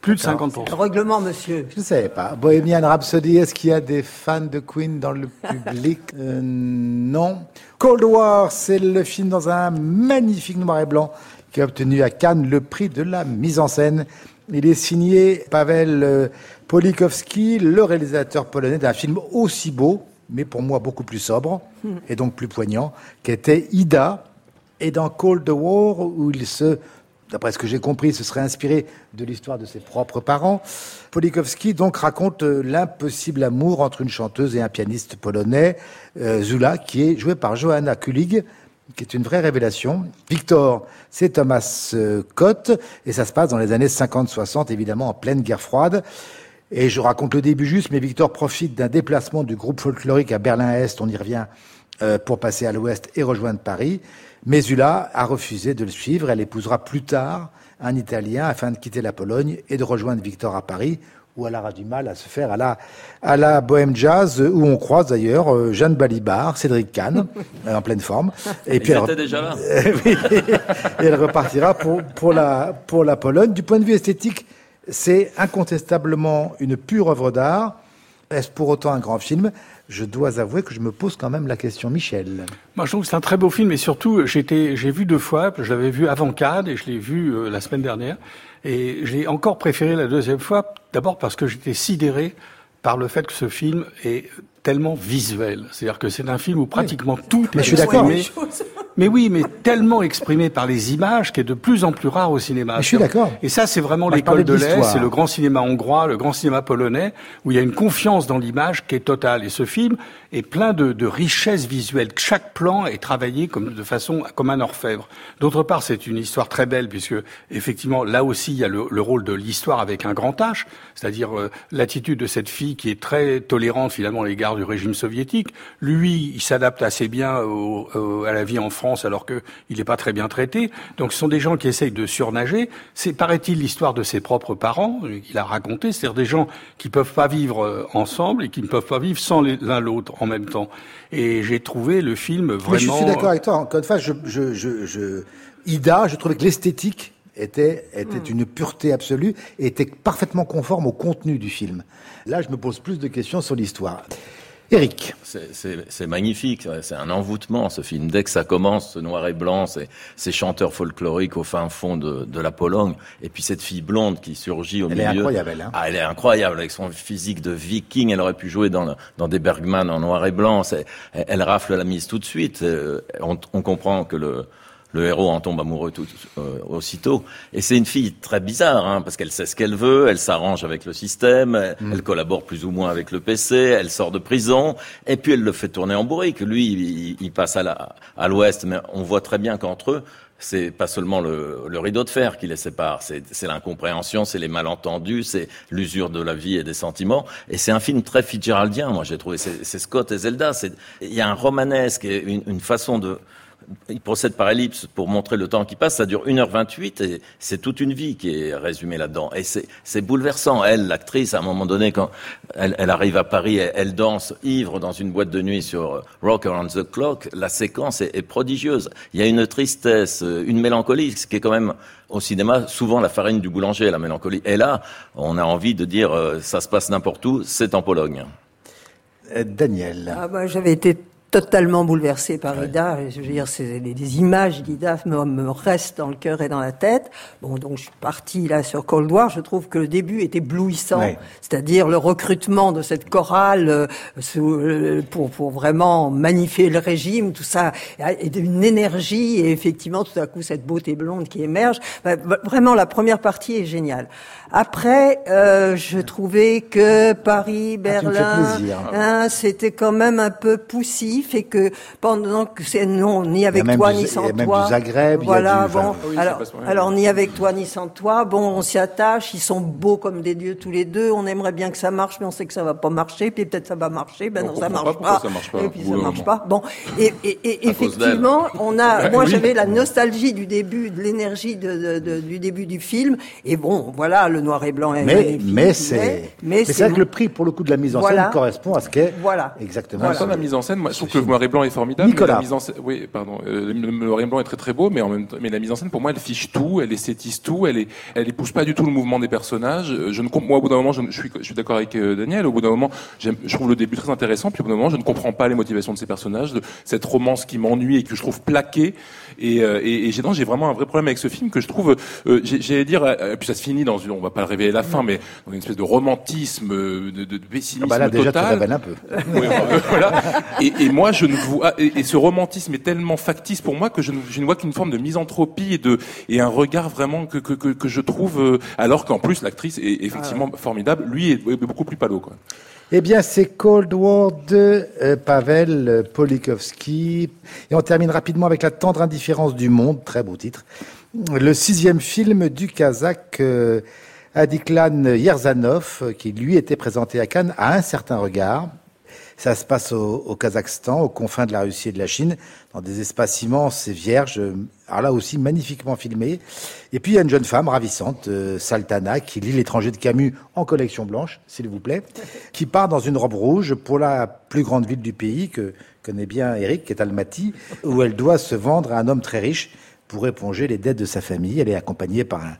Plus de 50%. Le règlement, monsieur. Je ne savais pas. Bohemian Rhapsody, est-ce qu'il y a des fans de Queen dans le public? Euh, Non. Cold War, c'est le film dans un magnifique noir et blanc qui a obtenu à Cannes le prix de la mise en scène. Il est signé Pavel euh, Polikowski, le réalisateur polonais d'un film aussi beau, mais pour moi beaucoup plus sobre et donc plus poignant, qu'était Ida, et dans Cold War, où il se, d'après ce que j'ai compris, se serait inspiré de l'histoire de ses propres parents. Polikowski donc raconte euh, l'impossible amour entre une chanteuse et un pianiste polonais, euh, Zula, qui est joué par Johanna Kulig, qui est une vraie révélation. Victor, c'est Thomas euh, Cott, et ça se passe dans les années 50-60, évidemment en pleine guerre froide. Et je raconte le début juste, mais Victor profite d'un déplacement du groupe folklorique à Berlin-Est, on y revient, pour passer à l'ouest et rejoindre Paris. Mais Zula a refusé de le suivre. Elle épousera plus tard un Italien afin de quitter la Pologne et de rejoindre Victor à Paris, où elle aura du mal à se faire à la, à la bohème jazz, où on croise d'ailleurs euh, Jeanne Balibar, Cédric Kahn, euh, en pleine forme. Et Ils elle, déjà là. et elle repartira pour, pour, la, pour la Pologne. Du point de vue esthétique, c'est incontestablement une pure œuvre d'art. Est-ce pour autant un grand film? Je dois avouer que je me pose quand même la question, Michel. Moi, je trouve que c'est un très beau film et surtout, j'étais, j'ai vu deux fois. Je l'avais vu avant Cannes et je l'ai vu euh, la semaine dernière. Et j'ai encore préféré la deuxième fois, d'abord parce que j'étais sidéré par le fait que ce film est tellement visuel. C'est-à-dire que c'est un film où pratiquement tout Mais est je suis d'accord. Mais oui, mais tellement exprimé par les images qui est de plus en plus rare au cinéma. Mais je suis d'accord. Et ça, c'est vraiment l'école de l'Est, c'est le grand cinéma hongrois, le grand cinéma polonais, où il y a une confiance dans l'image qui est totale. Et ce film est plein de, de richesses visuelles. Chaque plan est travaillé comme de façon comme un orfèvre. D'autre part, c'est une histoire très belle puisque effectivement là aussi il y a le, le rôle de l'histoire avec un grand H, c'est-à-dire euh, l'attitude de cette fille qui est très tolérante finalement à l'égard du régime soviétique. Lui, il s'adapte assez bien au- au- à la vie en France alors que il n'est pas très bien traité. Donc ce sont des gens qui essayent de surnager. C'est paraît-il l'histoire de ses propres parents euh, qu'il a raconté, c'est-à-dire des gens qui peuvent pas vivre euh, ensemble et qui ne peuvent pas vivre sans l'un l'autre en même temps. Et j'ai trouvé le film vraiment. Mais je suis d'accord avec toi. Encore une fois, je, je, je, je- Ida, je trouvais que l'esthétique était, était une pureté absolue et était parfaitement conforme au contenu du film. Là, je me pose plus de questions sur l'histoire. Eric. C'est magnifique, c'est un envoûtement ce film. Dès que ça commence, ce noir et blanc, ces, chanteurs folkloriques au fin fond de, de, la Pologne, et puis cette fille blonde qui surgit au elle milieu. Elle est incroyable, elle. Hein ah, elle est incroyable avec son physique de viking. Elle aurait pu jouer dans, dans des Bergman en noir et blanc. Elle, elle, rafle la mise tout de suite. Euh, on, on comprend que le le héros en tombe amoureux tout, euh, aussitôt. Et c'est une fille très bizarre, hein, parce qu'elle sait ce qu'elle veut, elle s'arrange avec le système, mm. elle, collabore plus ou moins avec le PC, elle sort de prison, et puis elle le fait tourner en bourrique. Lui, il, passe à l'ouest, mais on voit très bien qu'entre eux, c'est pas seulement le, le, rideau de fer qui les sépare, c'est l'incompréhension, c'est les malentendus, c'est l'usure de la vie et des sentiments. Et c'est un film très Fitzgeraldien, moi j'ai trouvé. C'est Scott et Zelda. Il y a un romanesque et une, une façon de, il procède par ellipse pour montrer le temps qui passe. Ça dure 1h28 et c'est toute une vie qui est résumée là-dedans. Et c'est bouleversant. Elle, l'actrice, à un moment donné, quand elle, elle arrive à Paris, elle, danse ivre dans une boîte de nuit sur euh, Rock Around the Clock. La séquence est, est, prodigieuse. Il y a une tristesse, euh, une mélancolie, ce qui est quand même au cinéma souvent la farine du boulanger, la mélancolie. Et là, on a envie de dire, euh, ça se passe n'importe où, c'est en Pologne. Daniel. Ah bah, J'avais été totalement bouleversé par Ida. Je veux dire, les, les images d'Ida me, me, restent dans le cœur et dans la tête. Bon, donc je suis parti là sur Cold War. Je trouve que le début est éblouissant, c'est-à-dire le recrutement de cette chorale euh, euh, pour, pour vraiment magnifier le régime, tout ça, et d'une énergie et effectivement tout à coup cette beauté blonde qui émerge. Bah, vraiment, la première partie est géniale. Après, euh, je trouvais que Paris, ah, Berlin, hein, c'était quand même un peu poussif et que pendant que c'est non ni avec toi ni sans il y a même toi. Du Zagreb, voilà, il du, bon. oui, alors, alors ni avec toi ni sans toi. Bon, on s'y attache. Ils sont beaux comme des dieux tous les deux. On aimerait bien que ça marche, mais on sait que ça va pas marcher. Puis peut-être ça va marcher. Ben non, ça marche pas. ça marche pas. Et puis ça marche pas. Bon, et, et, et effectivement, on a. Moi, j'avais la nostalgie du début, de l'énergie de, de, de, du début du film. Et bon, voilà, le noir et blanc. Mais mais, c'est mais, c'est vrai que le prix pour le coup de la mise en scène correspond à ce qu'est voilà. exactement. Voilà. la mise en scène, moi, je trouve que le noir et blanc est formidable. Nicolas. la mise en scène, oui, pardon, euh, le noir et blanc est très très beau, mais en même temps, mais la mise en scène pour moi, elle fiche tout, elle esthétise tout, elle est, elle épouse pas du tout le mouvement des personnages. Euh, je ne moi au bout d'un moment, je, je, suis, je suis d'accord avec euh, Daniel. Au bout d'un moment, je trouve le début très intéressant, puis au bout d'un moment, je ne comprends pas les motivations de ces personnages, de cette romance qui m'ennuie et que je trouve plaquée. Et, euh, et, et j'ai vraiment un vrai problème avec ce film que je trouve, euh, j'allais dire, puis ça se finit dans une, on va pas le révéler la fin, mais dans une espèce de romantisme, de, de, pessimisme ah bah là, déjà, total. Tu un peu. oui, voilà. Et, et, moi, je ne vois, et, ce romantisme est tellement factice pour moi que je ne, je ne vois qu'une forme de misanthropie et de et un regard vraiment que que, que, que je trouve, euh, alors qu'en plus l'actrice est effectivement formidable. Lui est, beaucoup plus palo, quoi. Eh bien, c'est Cold War de euh, Pavel Polikovski. Et on termine rapidement avec La tendre indifférence du monde, très beau titre. Le sixième film du Kazakh euh, Adiklan Yerzanov, qui lui était présenté à Cannes, a un certain regard. Ça se passe au, Kazakhstan, aux confins de la Russie et de la Chine, dans des espaces immenses et vierges, alors là aussi magnifiquement filmés. Et puis il y a une jeune femme ravissante, euh, Saltana, qui lit l'étranger de Camus en collection blanche, s'il vous plaît, qui part dans une robe rouge pour la plus grande ville du pays que connaît bien Eric, qui est Almaty, où elle doit se vendre à un homme très riche pour éponger les dettes de sa famille. Elle est accompagnée par un,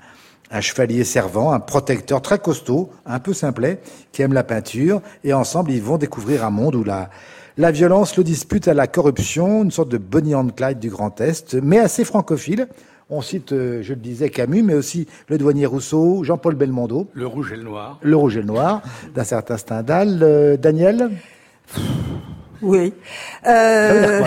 un chevalier servant, un protecteur très costaud, un peu simplet, qui aime la peinture, et ensemble ils vont découvrir un monde où la, la violence le dispute à la corruption, une sorte de Bonnie and Clyde du Grand Est, mais assez francophile. On cite, euh, je le disais, Camus, mais aussi le douanier Rousseau, Jean-Paul Belmondo. Le Rouge et le Noir. Le Rouge et le Noir, d'un certain Stendhal. Euh, Daniel? Oui. Euh...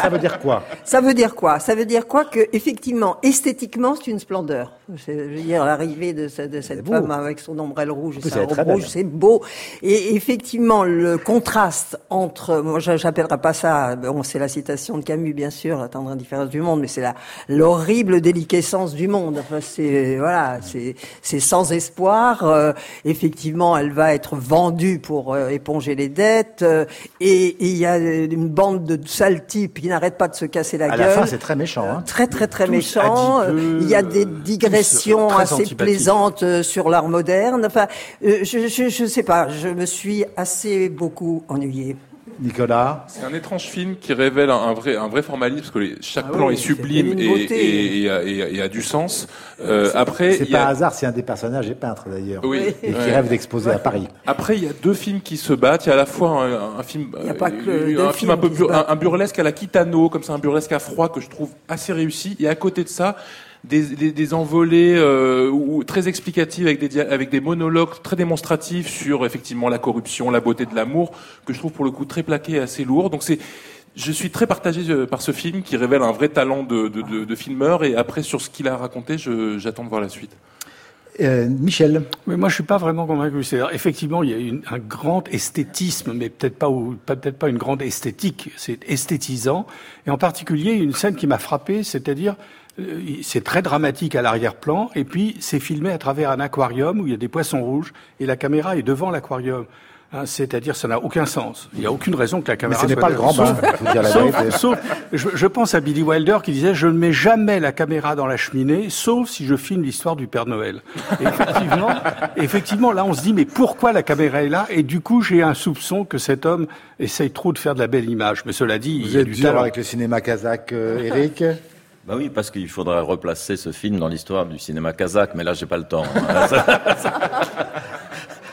Ça? Veut dire quoi? Ça veut dire quoi? Ça veut dire quoi que effectivement, esthétiquement, c'est une splendeur. Je veux dire, l'arrivée de, de cette femme avec son ombrelle rouge et sa robe rouge, c'est beau. Et effectivement, le contraste entre, moi, j'appellerai pas ça. Bon, c'est la citation de Camus, bien sûr, la tendre indifférence du monde, mais c'est la l'horrible déliquescence du monde. Enfin, c'est voilà, c'est c'est sans espoir. Euh, effectivement, elle va être vendue pour euh, éponger les dettes. Euh, et il y a une bande de sales types qui n'arrêtent pas de se casser la gueule. À la fin, c'est très méchant. Hein. Très, très, très méchant. il y a des digressions assez plaisantes euh, sur l'art moderne. Enfin, euh, je, je, je sais pas, je me suis assez beaucoup ennuyé. Nicolas C'est un étrange film qui révèle un, vrai, un vrai formalisme, parce que les- chaque Ah plan oui, est sublime et, et, et a, et a- a du sens. Euh, après, C'est a- pas un hasard si un des personnages est peintre d'ailleurs. Oui. Et qui Ouais. rêve d'exposer à Paris. Après, il y a deux films qui se battent. Il y a à la fois un, un film, Il y a pas que euh, deux un film un peu un, un burlesque à la Kitano, comme ça, un burlesque à froid que je trouve assez réussi. Et à côté de ça, des, des, des envolées euh, ou très explicatives avec des, avec des monologues très démonstratifs sur effectivement la corruption, la beauté de l'amour, que je trouve pour le coup très plaqué et assez lourd. Donc c'est je suis très partagé euh, par ce film qui révèle un vrai talent de, de, de, de filmeur et après sur ce qu'il a raconté, je- j'attends de voir la suite. Euh, Michel, Mais moi, je suis pas vraiment convaincu. C'est effectivement, il y a une- un grand esthétisme, mais peut-être pas, peut-être pas une grande esthétique. C'est esthétisant, et en particulier une scène qui m'a frappé, c'est-à-dire euh, c'est très dramatique à l'arrière-plan, et puis c'est filmé à travers un aquarium où il y a des poissons rouges, et la caméra est devant l'aquarium. Hein, c'est-à-dire, ça n'a aucun sens. Il n'y a aucune raison que la mais caméra ce n'est pas le grand bain, Sauf- il Sauf, je, je pense à Billy Wilder qui disait je ne mets jamais la caméra dans la cheminée, sauf si je filme l'histoire du Père Noël. Et effectivement, effectivement, là, on se dit mais pourquoi la caméra est là? Et du coup, j'ai un soupçon que cet homme essaye trop de faire de la belle image. Mais cela dit, il Vous y a êtes du dur talent. avec le cinéma kazakh, euh, Eric Bah oui, parce qu'il faudrait replacer ce film dans l'histoire du cinéma kazakh, mais là, j'ai pas le temps.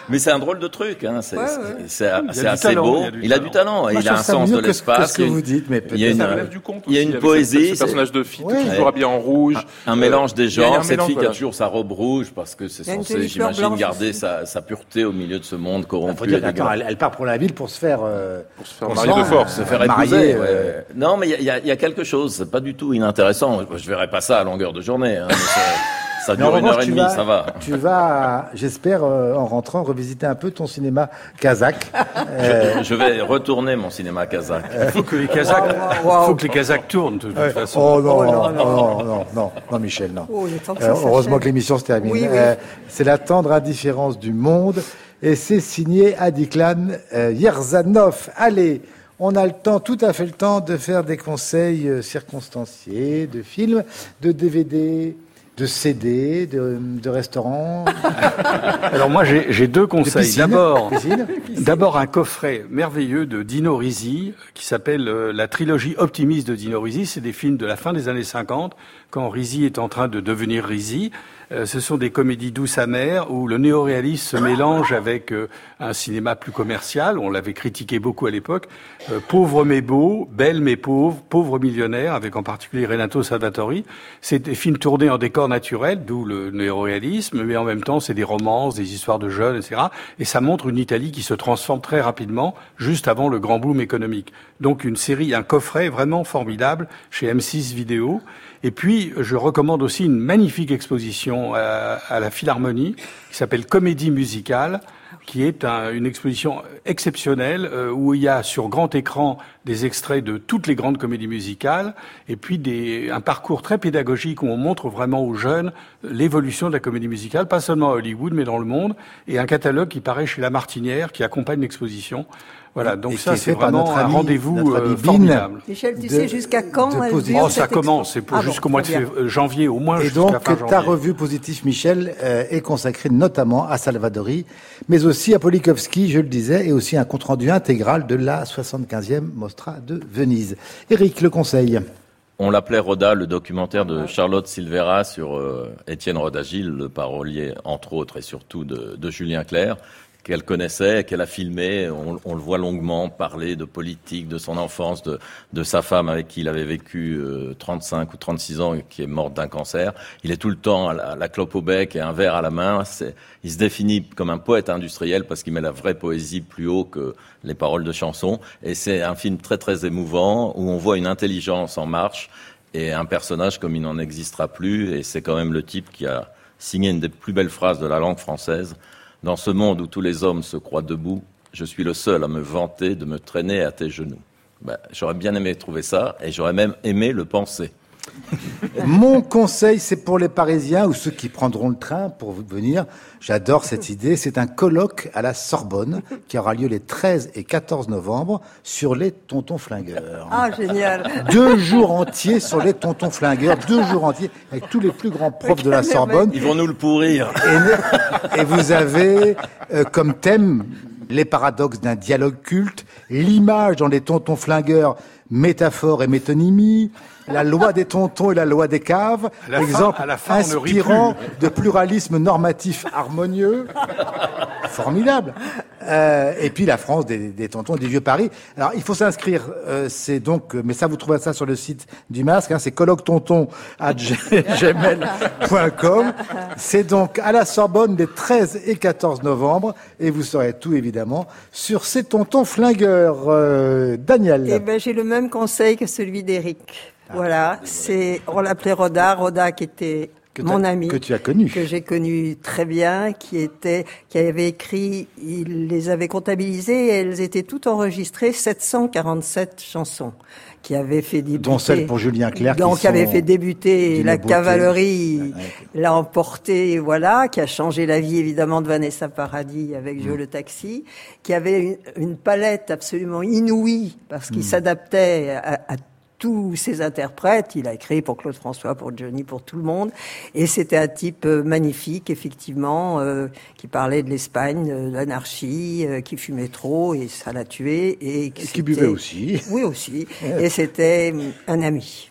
mais c'est un drôle de truc, hein. c'est Ouais, ouais. assez talent, beau. il a du Il a du talent, Moi, il a un sens de que ce- que l'espace. ce que il y a vous une- dites, mais il y a peut-être une, Ça relève du conte il y a une poésie, ce, personnage de fille Ouais. toujours habillé en rouge. un mélange des un genres. Cette mélange, fille qui a toujours sa robe rouge parce que c'est censé, j'imagine, garder sa, sa pureté au milieu de ce monde Il faut corrompu dire dégueulasse. elle, elle part pour la ville pour se faire... euh, Pour se faire marier de force. Se faire épouser, euh. Non, mais il y a, il y quelque chose, c'est pas du tout inintéressant. Je verrai pas ça à longueur de journée. ça, dure une revanche, heure et demie, vas- ça va. Tu vas, j'espère, euh, en rentrant, revisiter un peu ton cinéma kazakh. Euh, Je vais retourner mon cinéma kazakh. Il faut que les Kazakhs, Waouh, waouh. faut que les Kazakhs tournent de toute ouais. façon. Oh non, Oh non, non, non. non, non, non, non, Michel, non. Oh, que Euh, heureusement que l'émission se termine. Oui, oui. Euh, c'est la tendre indifférence du monde et c'est signé Adiklan euh, Yerzanov. Allez, on a le temps, tout à fait le temps de faire des conseils euh, circonstanciés, de films, de DVD, de CD, de, de restaurants, Alors moi, j'ai j'ai deux de conseils. D'abord. D'abord un coffret merveilleux de Dino Risi qui s'appelle euh, la trilogie optimiste de Dino Risi. C'est des films de la fin des années 50 quand Risi est en train de devenir Risi. Euh, ce sont des comédies douces amères où le néoréalisme se mélange avec euh, un cinéma plus commercial. On l'avait critiqué beaucoup à l'époque. Euh, pauvre mais beau, belle mais pauvre, pauvre millionnaire, avec en particulier Renato Salvatori. C'est des films tournés en décor naturel, d'où le néoréalisme, mais en même temps c'est des romances, des histoires de jeunes, etc. Et ça montre une Italie qui se transforme très rapidement, juste avant le grand boom économique. Donc une série, un coffret vraiment formidable chez M6 Vidéo. Et puis, je recommande aussi une magnifique exposition à, à la Philharmonie qui s'appelle Comédie musicale, qui est un- une exposition exceptionnelle euh, où il y a sur grand écran des extraits de toutes les grandes comédies musicales et puis un parcours très pédagogique où on montre vraiment aux jeunes l'évolution de la comédie musicale, pas seulement à Hollywood mais dans le monde, et un catalogue qui paraît chez La Martinière qui accompagne l'exposition. Voilà, donc ça est c'est vraiment notre un rendez-vous euh, formidable. Michel, tu de- sais jusqu'à quand dure Oh, ça cette commence, c'est pour Ah bon, jusqu'au mois de euh, janvier, au moins Et donc, fin ta janvier. revue positif, Michel, euh, est consacrée notamment à Salvadori, mais aussi à Polikovski, je le disais, et aussi un compte-rendu intégral de la 75e Mostra de Venise. Éric, le conseil. On l'appelait Roda, le documentaire de Charlotte Silvera sur euh, Étienne Rodagil, le parolier, entre autres, et surtout de, de Julien Clerc, qu'elle connaissait, qu'elle a filmé. On, le voit longuement parler de politique, de son enfance, de, de sa femme avec qui il avait vécu euh, 35 ou 36 ans et qui est morte d'un cancer. Il est tout le temps à la, à la clope au bec et un verre à la main. Il se définit comme un poète industriel parce qu'il met la vraie poésie plus haut que les paroles de chansons. Et c'est un film très très émouvant où on voit une intelligence en marche et un personnage comme il n'en existera plus. Et c'est quand même le type qui a signé une des plus belles phrases de la langue française. Dans ce monde où tous les hommes se croient debout, je suis le seul à me vanter de me traîner à tes genoux. Ben, j'aurais bien aimé trouver ça et j'aurais même aimé le penser. Mon conseil, c'est pour les Parisiens ou ceux qui prendront le train pour venir. J'adore cette idée. C'est un colloque à la Sorbonne qui aura lieu les 13 et 14 novembre sur les tontons flingueurs. Ah, génial. Deux jours entiers sur les tontons flingueurs, deux jours entiers avec tous les plus grands profs de la Sorbonne. Ils vont nous le pourrir. Et, et vous avez euh, comme thème les paradoxes d'un dialogue culte, l'image dans les tontons flingueurs, métaphore et métonymie, la loi des tontons et la loi des caves, exemple inspirant de pluralisme normatif harmonieux. Formidable. Euh, et puis la France des, des, tontons des vieux Paris. Alors il faut s'inscrire. Euh, c'est donc, mais ça vous trouvez ça sur le site du masque. Hein, c'est colloque tonton à gmail.com. C'est donc à la Sorbonne des 13 et 14 novembre, et vous saurez tout évidemment sur ces tontons flingueurs. Euh, Daniel. Eh ben j'ai le même conseil que celui d'Éric. Ah. voilà, c'est on l'appelait Roda, Roda qui était mon ami que tu as connu, que j'ai connu très bien, qui était, qui avait écrit, il les avait comptabilisées, et elles étaient toutes enregistrées, 747 chansons, qui avaient fait débuter, dont celle pour Julien Clerc, donc qui avait fait débuter la cavalerie, l'a emporté, voilà, qui a changé la vie évidemment de Vanessa Paradis avec Joe mm. le taxi, qui avait une, palette absolument inouïe parce qu'il mm. s'adaptait à, à tous ses interprètes. Il a écrit pour Claude François, pour Johnny, pour tout le monde. Et c'était un type euh, magnifique, effectivement, euh, qui parlait de l'Espagne, de l'anarchie, euh, qui fumait trop et ça l'a tué. Et, qui buvait aussi. Oui, aussi. et c'était un ami.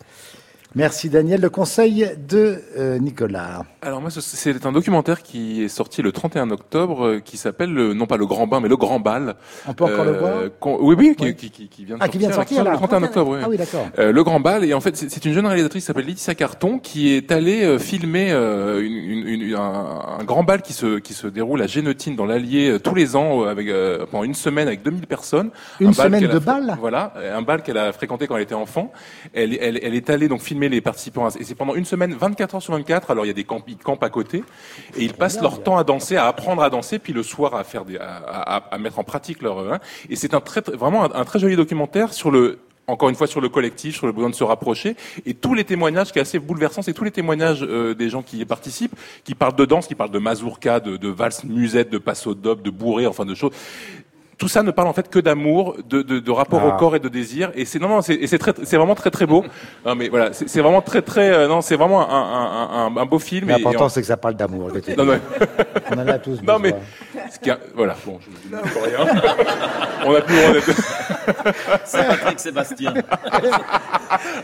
Merci Daniel. Le conseil de euh, Nicolas. Alors moi, c'est un documentaire qui est sorti le 31 octobre, euh, qui s'appelle non pas le Grand Bain, mais le Grand Bal. On peut encore le voir euh, Oui, oui, qui, qui, qui, vient de ah, sortir, qui vient de sortir le 31 octobre. Oui. Ah oui, d'accord. le Grand Bal, et en fait, c'est une jeune réalisatrice qui s'appelle Laetitia Carton, qui est allée filmer une, une, un, un, grand bal qui se qui se déroule à Génotine dans l'Allier tous les ans avec pendant une semaine avec 2000 personnes. Une semaine de bal? Voilà, un bal qu'elle a fréquenté quand elle était enfant. Elle, elle, elle est allée donc filmer les participants et c'est pendant une semaine, 24 heures sur 24. Alors il y a des camps, ils campent à côté et ils passent leur temps à danser, à apprendre à danser, puis le soir à faire à, à, mettre en pratique leur. Hein. Et c'est un très, vraiment un, très joli documentaire sur le encore une fois sur le collectif, sur le besoin de se rapprocher, et tous les témoignages, qui est assez bouleversant, c'est tous les témoignages euh, des gens qui y participent, qui parlent de danse, qui parlent de mazurka, de, valse musette, de passo de bourré, enfin de choses tout ça ne parle en fait que d'amour, de, de, de, rapport au ah. corps et de désir. Et c'est non, non, c'est c'est très, c'est vraiment très très beau. Non, mais voilà, c'est vraiment très très, euh, non, c'est vraiment un, un, un, beau film. L'important c'est que ça parle d'amour. Non, non. On en a tous. Non mais, ce qui a, voilà, bon, je ne dis rien. On a plus le droit d'être. c'est Patrick Sébastien.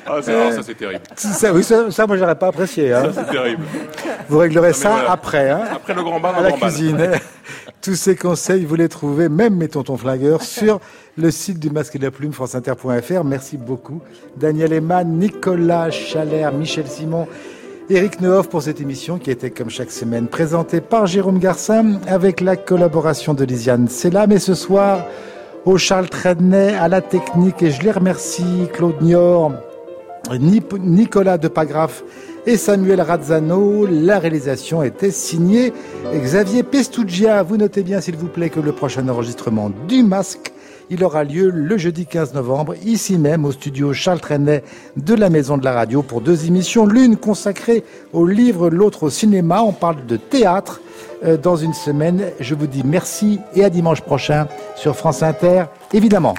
ah, ça, ça c'est terrible. Ça, oui, ça, ça moi j'aurais pas apprécié. Hein. c'est terrible. Vous réglerez ça après. Hein. Après le grand bain, à la cuisine. Tous ces conseils, vous les trouvez, même mes tontons flingueurs, sur le site du Masque et de la Plume, franceinter.fr. Merci beaucoup. Daniel Eman, Nicolas Chalère, Michel Simon, Eric Nehoff pour cette émission qui était, comme chaque semaine, présentée par Jérôme Garcin avec la collaboration de Lisiane là, Mais ce soir, au Charles Trenet, à la technique, et je les remercie, Claude Nior, Nicolas Depagraf et Samuel Razzano. La réalisation était signée Xavier Pestugia. Vous notez bien, s'il vous plaît, que le prochain enregistrement du masque il aura lieu le jeudi 15 novembre, ici même au studio Charles Trenet de la Maison de la Radio pour deux émissions, l'une consacrée au livre, l'autre au cinéma. On parle de théâtre euh, dans une semaine. Je vous dis merci et à dimanche prochain sur France Inter, évidemment.